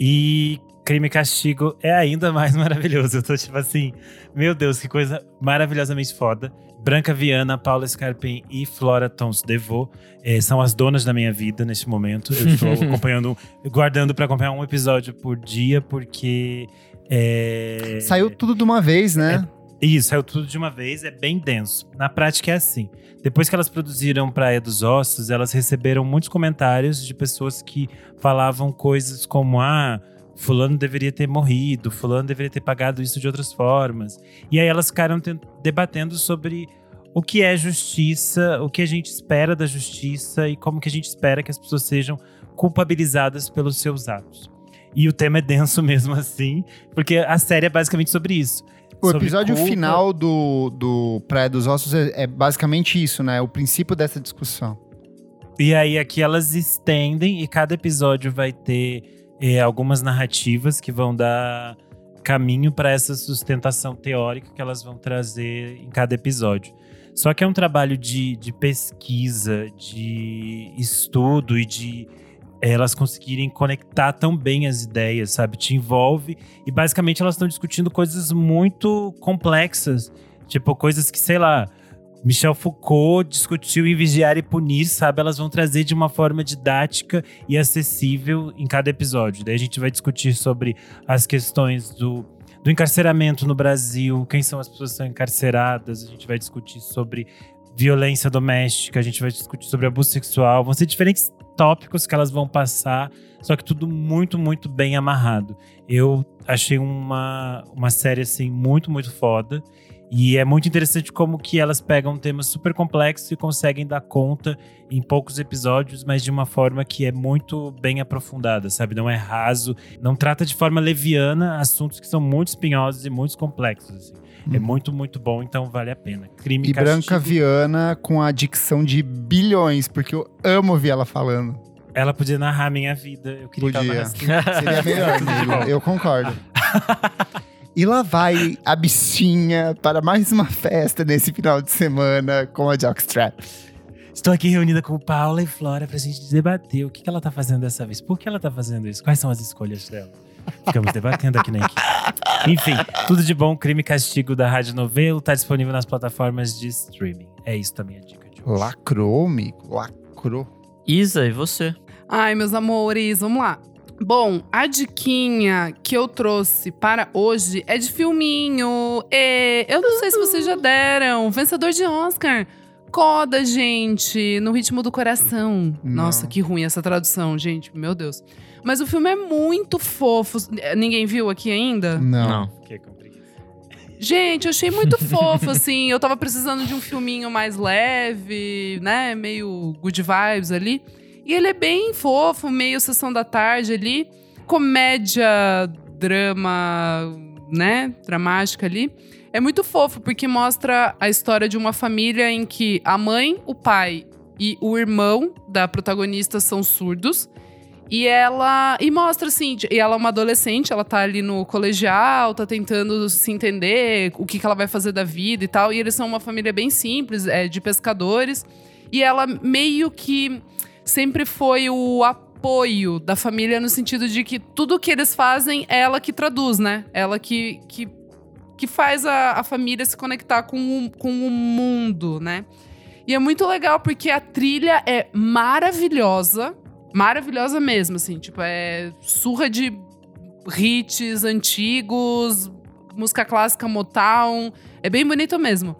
E Crime e Castigo é ainda mais *laughs* maravilhoso. Eu tô tipo assim, meu Deus, que coisa maravilhosamente foda. Branca Viana, Paula Scarpin e Flora Tons Devô eh, são as donas da minha vida neste momento. Eu estou *laughs* acompanhando, guardando pra acompanhar um episódio por dia, porque. é, Saiu tudo de uma vez, né? isso, saiu tudo de uma vez, é bem denso. Na prática é assim. Depois que elas produziram Praia dos Ossos, elas receberam muitos comentários de pessoas que falavam coisas como: ah, Fulano deveria ter morrido, Fulano deveria ter pagado isso de outras formas. E aí elas ficaram ten- debatendo sobre o que é justiça, o que a gente espera da justiça e como que a gente espera que as pessoas sejam culpabilizadas pelos seus atos. E o tema é denso *laughs* mesmo assim, porque a série é basicamente sobre isso. O episódio culpa. final do, do Praia dos Ossos é, é basicamente isso, né? O princípio dessa discussão. E aí aqui elas estendem e cada episódio vai ter eh, algumas narrativas que vão dar caminho para essa sustentação teórica que elas vão trazer em cada episódio. Só que é um trabalho de, de pesquisa, de estudo e de eh, elas conseguirem conectar tão bem as ideias, sabe? Te envolve e basicamente elas estão discutindo coisas muito complexas, tipo coisas que, sei lá, Michel Foucault discutiu em Vigiar e Punir, sabe? Elas vão trazer de uma forma didática e acessível em cada episódio. Daí a gente vai discutir sobre as questões do, do encarceramento no Brasil, quem são as pessoas que são encarceradas, a gente vai discutir sobre violência doméstica, a gente vai discutir sobre abuso sexual. Vão ser diferentes tópicos que elas vão passar, só que tudo muito, muito bem amarrado. Eu achei uma, uma série, assim, muito, muito foda. E é muito interessante como que elas pegam temas super complexos e conseguem dar conta em poucos episódios, mas de uma forma que é muito bem aprofundada, sabe? Não é raso, não trata de forma leviana assuntos que são muito espinhosos e muito complexos. assim. É muito, muito bom, então vale a pena. Crime E Castigo. Branca Viana com a dicção de bilhões, porque eu amo ouvir ela falando. Ela podia narrar a minha vida. Eu queria que ela Podia. narrasse. Seria melhor. *laughs* Eu concordo. *laughs* E lá vai a bichinha para mais uma festa nesse final de semana com a Jockstrap. Estou aqui reunida com Paula e Flora pra gente debater o que, que ela tá fazendo dessa vez. Por que ela tá fazendo isso? Quais são as escolhas dela? Ficamos debatendo aqui na equipe. Enfim, tudo de bom. Crime e Castigo da Rádio Novelo tá disponível nas plataformas de streaming. É isso também a dica de hoje. Lacrou, amigo. Lacrou. Isa, e você? Ai, meus amores, vamos lá. Bom, a diquinha que eu trouxe para hoje é de filminho. E eu não sei se vocês já deram. Vencedor de Oscar. Coda, gente, no ritmo do coração. Não. Nossa, que ruim essa tradução, gente. Meu Deus. Mas o filme é muito fofo. Ninguém viu aqui ainda? Não. Preguiça. Gente, eu achei muito *laughs* fofo, assim. Eu tava precisando de um filminho mais leve, né? Meio good vibes ali. E ele é bem fofo, meio sessão da tarde ali. Comédia, drama, né? Dramática ali. É muito fofo, porque mostra a história de uma família em que a mãe, o pai e o irmão da protagonista são surdos. E ela. E mostra assim, e ela é uma adolescente, ela tá ali no colegial, tá tentando se entender o que, que ela vai fazer da vida e tal. E eles são uma família bem simples, é, de pescadores. E ela meio que sempre foi o apoio da família no sentido de que tudo que eles fazem é ela que traduz, né? Ela que, que, que faz a, a família se conectar com o, com o mundo, né? E é muito legal porque a trilha é maravilhosa. Maravilhosa mesmo, assim. Tipo, é surra de hits antigos, música clássica Motown. É bem bonito mesmo.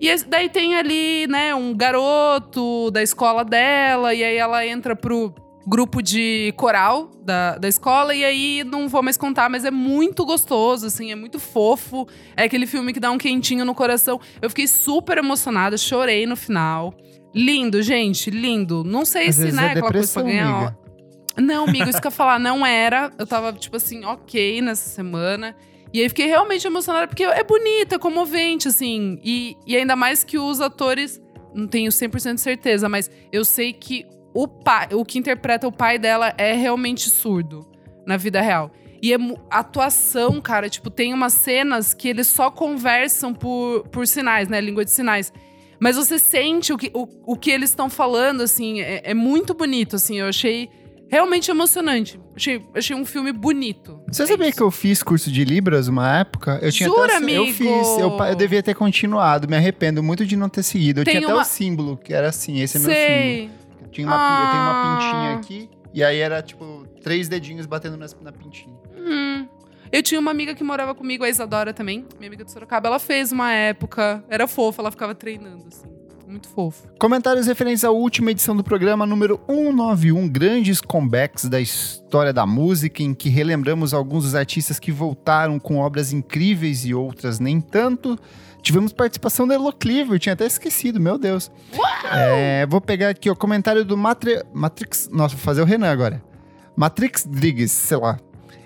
E daí tem ali, né, um garoto da escola dela, e aí ela entra pro grupo de coral da, da escola, e aí não vou mais contar, mas é muito gostoso, assim, é muito fofo. É aquele filme que dá um quentinho no coração. Eu fiquei super emocionada, chorei no final. Lindo, gente, lindo. Não sei Às se, né, é aquela coisa pra ganhar. amiga. Não, amigo, isso que eu ia falar, não era. Eu tava, tipo assim, ok nessa semana. E aí fiquei realmente emocionada, porque é bonita, é comovente, assim. E, e ainda mais que os atores, não tenho 100% de certeza, mas eu sei que o pai, o que interpreta o pai dela é realmente surdo na vida real. E é a atuação, cara, tipo, tem umas cenas que eles só conversam por, por sinais, né? Língua de sinais. Mas você sente o que, o, o que eles estão falando, assim, é, é muito bonito, assim. Eu achei realmente emocionante. Achei, achei um filme bonito. Você É sabia isso. que eu fiz curso de Libras uma época? Eu tinha Jura, até, Eu amigo? fiz. Eu, eu devia ter continuado. Me arrependo muito de não ter seguido. Eu Tem tinha até uma- o símbolo, que era assim. Esse é meu símbolo. Eu, tinha uma, pi- eu tenho uma Ah. pintinha aqui. E aí era, tipo, três dedinhos batendo nas- na pintinha. Hum. Eu tinha uma amiga que morava comigo, a Isadora também, minha amiga de Sorocaba. Ela fez uma época, era fofa, ela ficava treinando, assim. Muito fofo. Comentários referentes à última edição do programa número 191, grandes comebacks da história da música, em que relembramos alguns dos artistas que voltaram com obras incríveis e outras nem tanto. Tivemos participação da Elo Cleaver, tinha até esquecido, meu Deus. É, vou pegar aqui o comentário do Matre- Matrix. Nossa, vou fazer o Renan agora. Matrix Driggs, sei lá.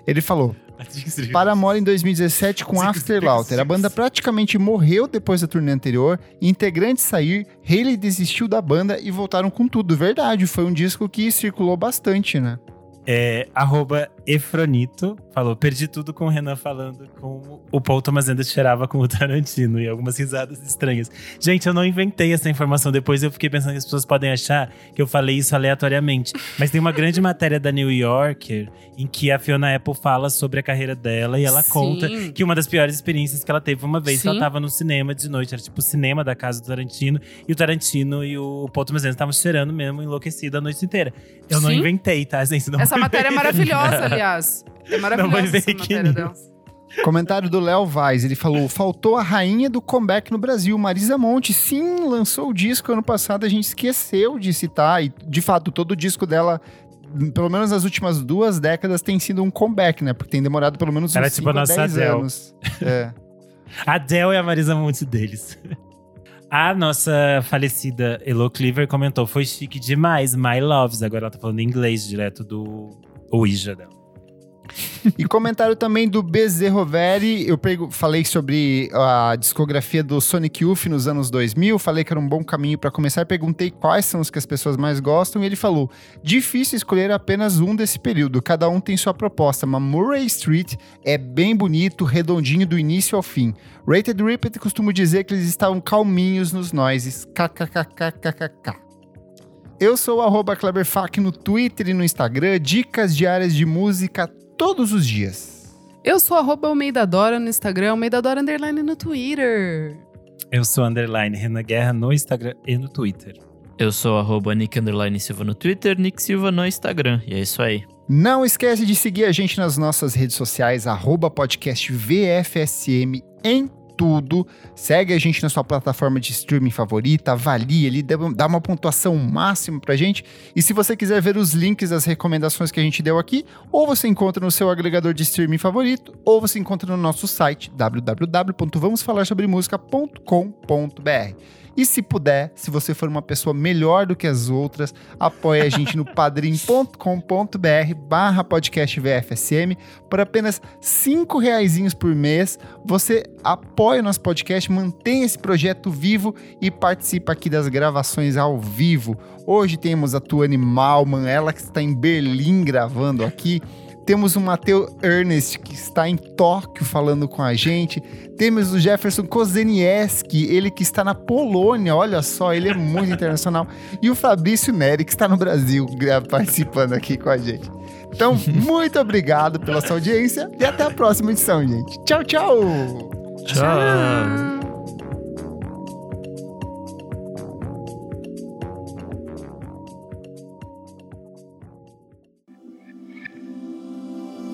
Ele falou: *laughs* Paramore em 2017 com Afterlaughter. A banda praticamente morreu depois da turnê anterior. Integrantes sair, Haley desistiu da banda e voltaram com tudo. Verdade, foi um disco que circulou bastante, né? É, arroba Efronito falou: perdi tudo com o Renan falando com o Paul Thomas Anderson cheirava com o Tarantino e algumas risadas estranhas. Gente, eu não inventei essa informação. Depois eu fiquei pensando que as pessoas podem achar que eu falei isso aleatoriamente. Mas tem uma grande matéria da New Yorker em que a Fiona Apple fala sobre a carreira dela e ela Sim. conta que uma das piores experiências que ela teve uma vez que ela Sim. tava no cinema de noite, era tipo o cinema da casa do Tarantino, e o Tarantino e o Paul Thomas Anderson estavam cheirando mesmo, enlouquecido a noite inteira. Eu não Sim. inventei, tá, gente? Não Essa matéria é maravilhosa, aliás. É maravilhosa vai ver essa matéria dela. Comentário do Léo Vaz, ele falou: faltou a rainha do comeback no Brasil, Marisa Monte. Sim, lançou o disco ano passado, a gente esqueceu de citar. E, de fato, todo o disco dela, pelo menos nas últimas duas décadas, tem sido um comeback, né? Porque tem demorado pelo menos uns Ela é tipo 5 a a nossa 10 Adele. anos. *laughs* É. A Adele e a Marisa Monte deles. *laughs* A nossa falecida Elo Cleaver comentou: foi chique demais, My Loves. Agora ela tá falando em inglês, direto do Ouija dela. E comentário também do Bezerroveri. Eu pego, falei sobre a discografia do Sonic Youth nos anos 2000. Falei que era um bom caminho para começar. Perguntei quais são os que as pessoas mais gostam. E ele falou: difícil escolher apenas um desse período. Cada um tem sua proposta. Mas Murray Street é bem bonito, redondinho do início ao fim. Rated Repeat costumo dizer que eles estavam calminhos nos noises. KKKKKK. Eu sou o Kleberfac no Twitter e no Instagram, dicas diárias de música todos os dias. Eu sou arroba Almeida Dora no Instagram, Almeida Dora Underline no Twitter. Eu sou Underline Renan Guerra no Instagram e no Twitter. Eu sou arroba Nick Underline Silva no Twitter, Nick Silva no Instagram. E é isso aí. Não esquece de seguir a gente nas nossas redes sociais, arroba podcast VFSM em tudo. Segue a gente na sua plataforma de streaming favorita, avalie ali, dá uma pontuação máxima pra gente. E se você quiser ver os links das recomendações que a gente deu aqui, ou você encontra no seu agregador de streaming favorito, ou você encontra no nosso site www.vamosfalarsobremusica.com.br. E se puder, se você for uma pessoa melhor do que as outras, apoie a gente no *laughs* padrim.com.br barra podcast VFSM. Por apenas cinco reaisinhos por mês, você apoia o nosso podcast, mantém esse projeto vivo e participa aqui das gravações ao vivo. Hoje temos a Tuane Malman, ela que está em Berlim gravando aqui. Temos o Matheus Ernest, que está em Tóquio falando com a gente. Temos o Jefferson Kozenieski, ele que está na Polônia, olha só, ele é muito *laughs* internacional. E o Fabrício Neri, que está no Brasil, participando aqui com a gente. Então, muito obrigado pela sua audiência e até a próxima edição, gente. Tchau, tchau! Tchau!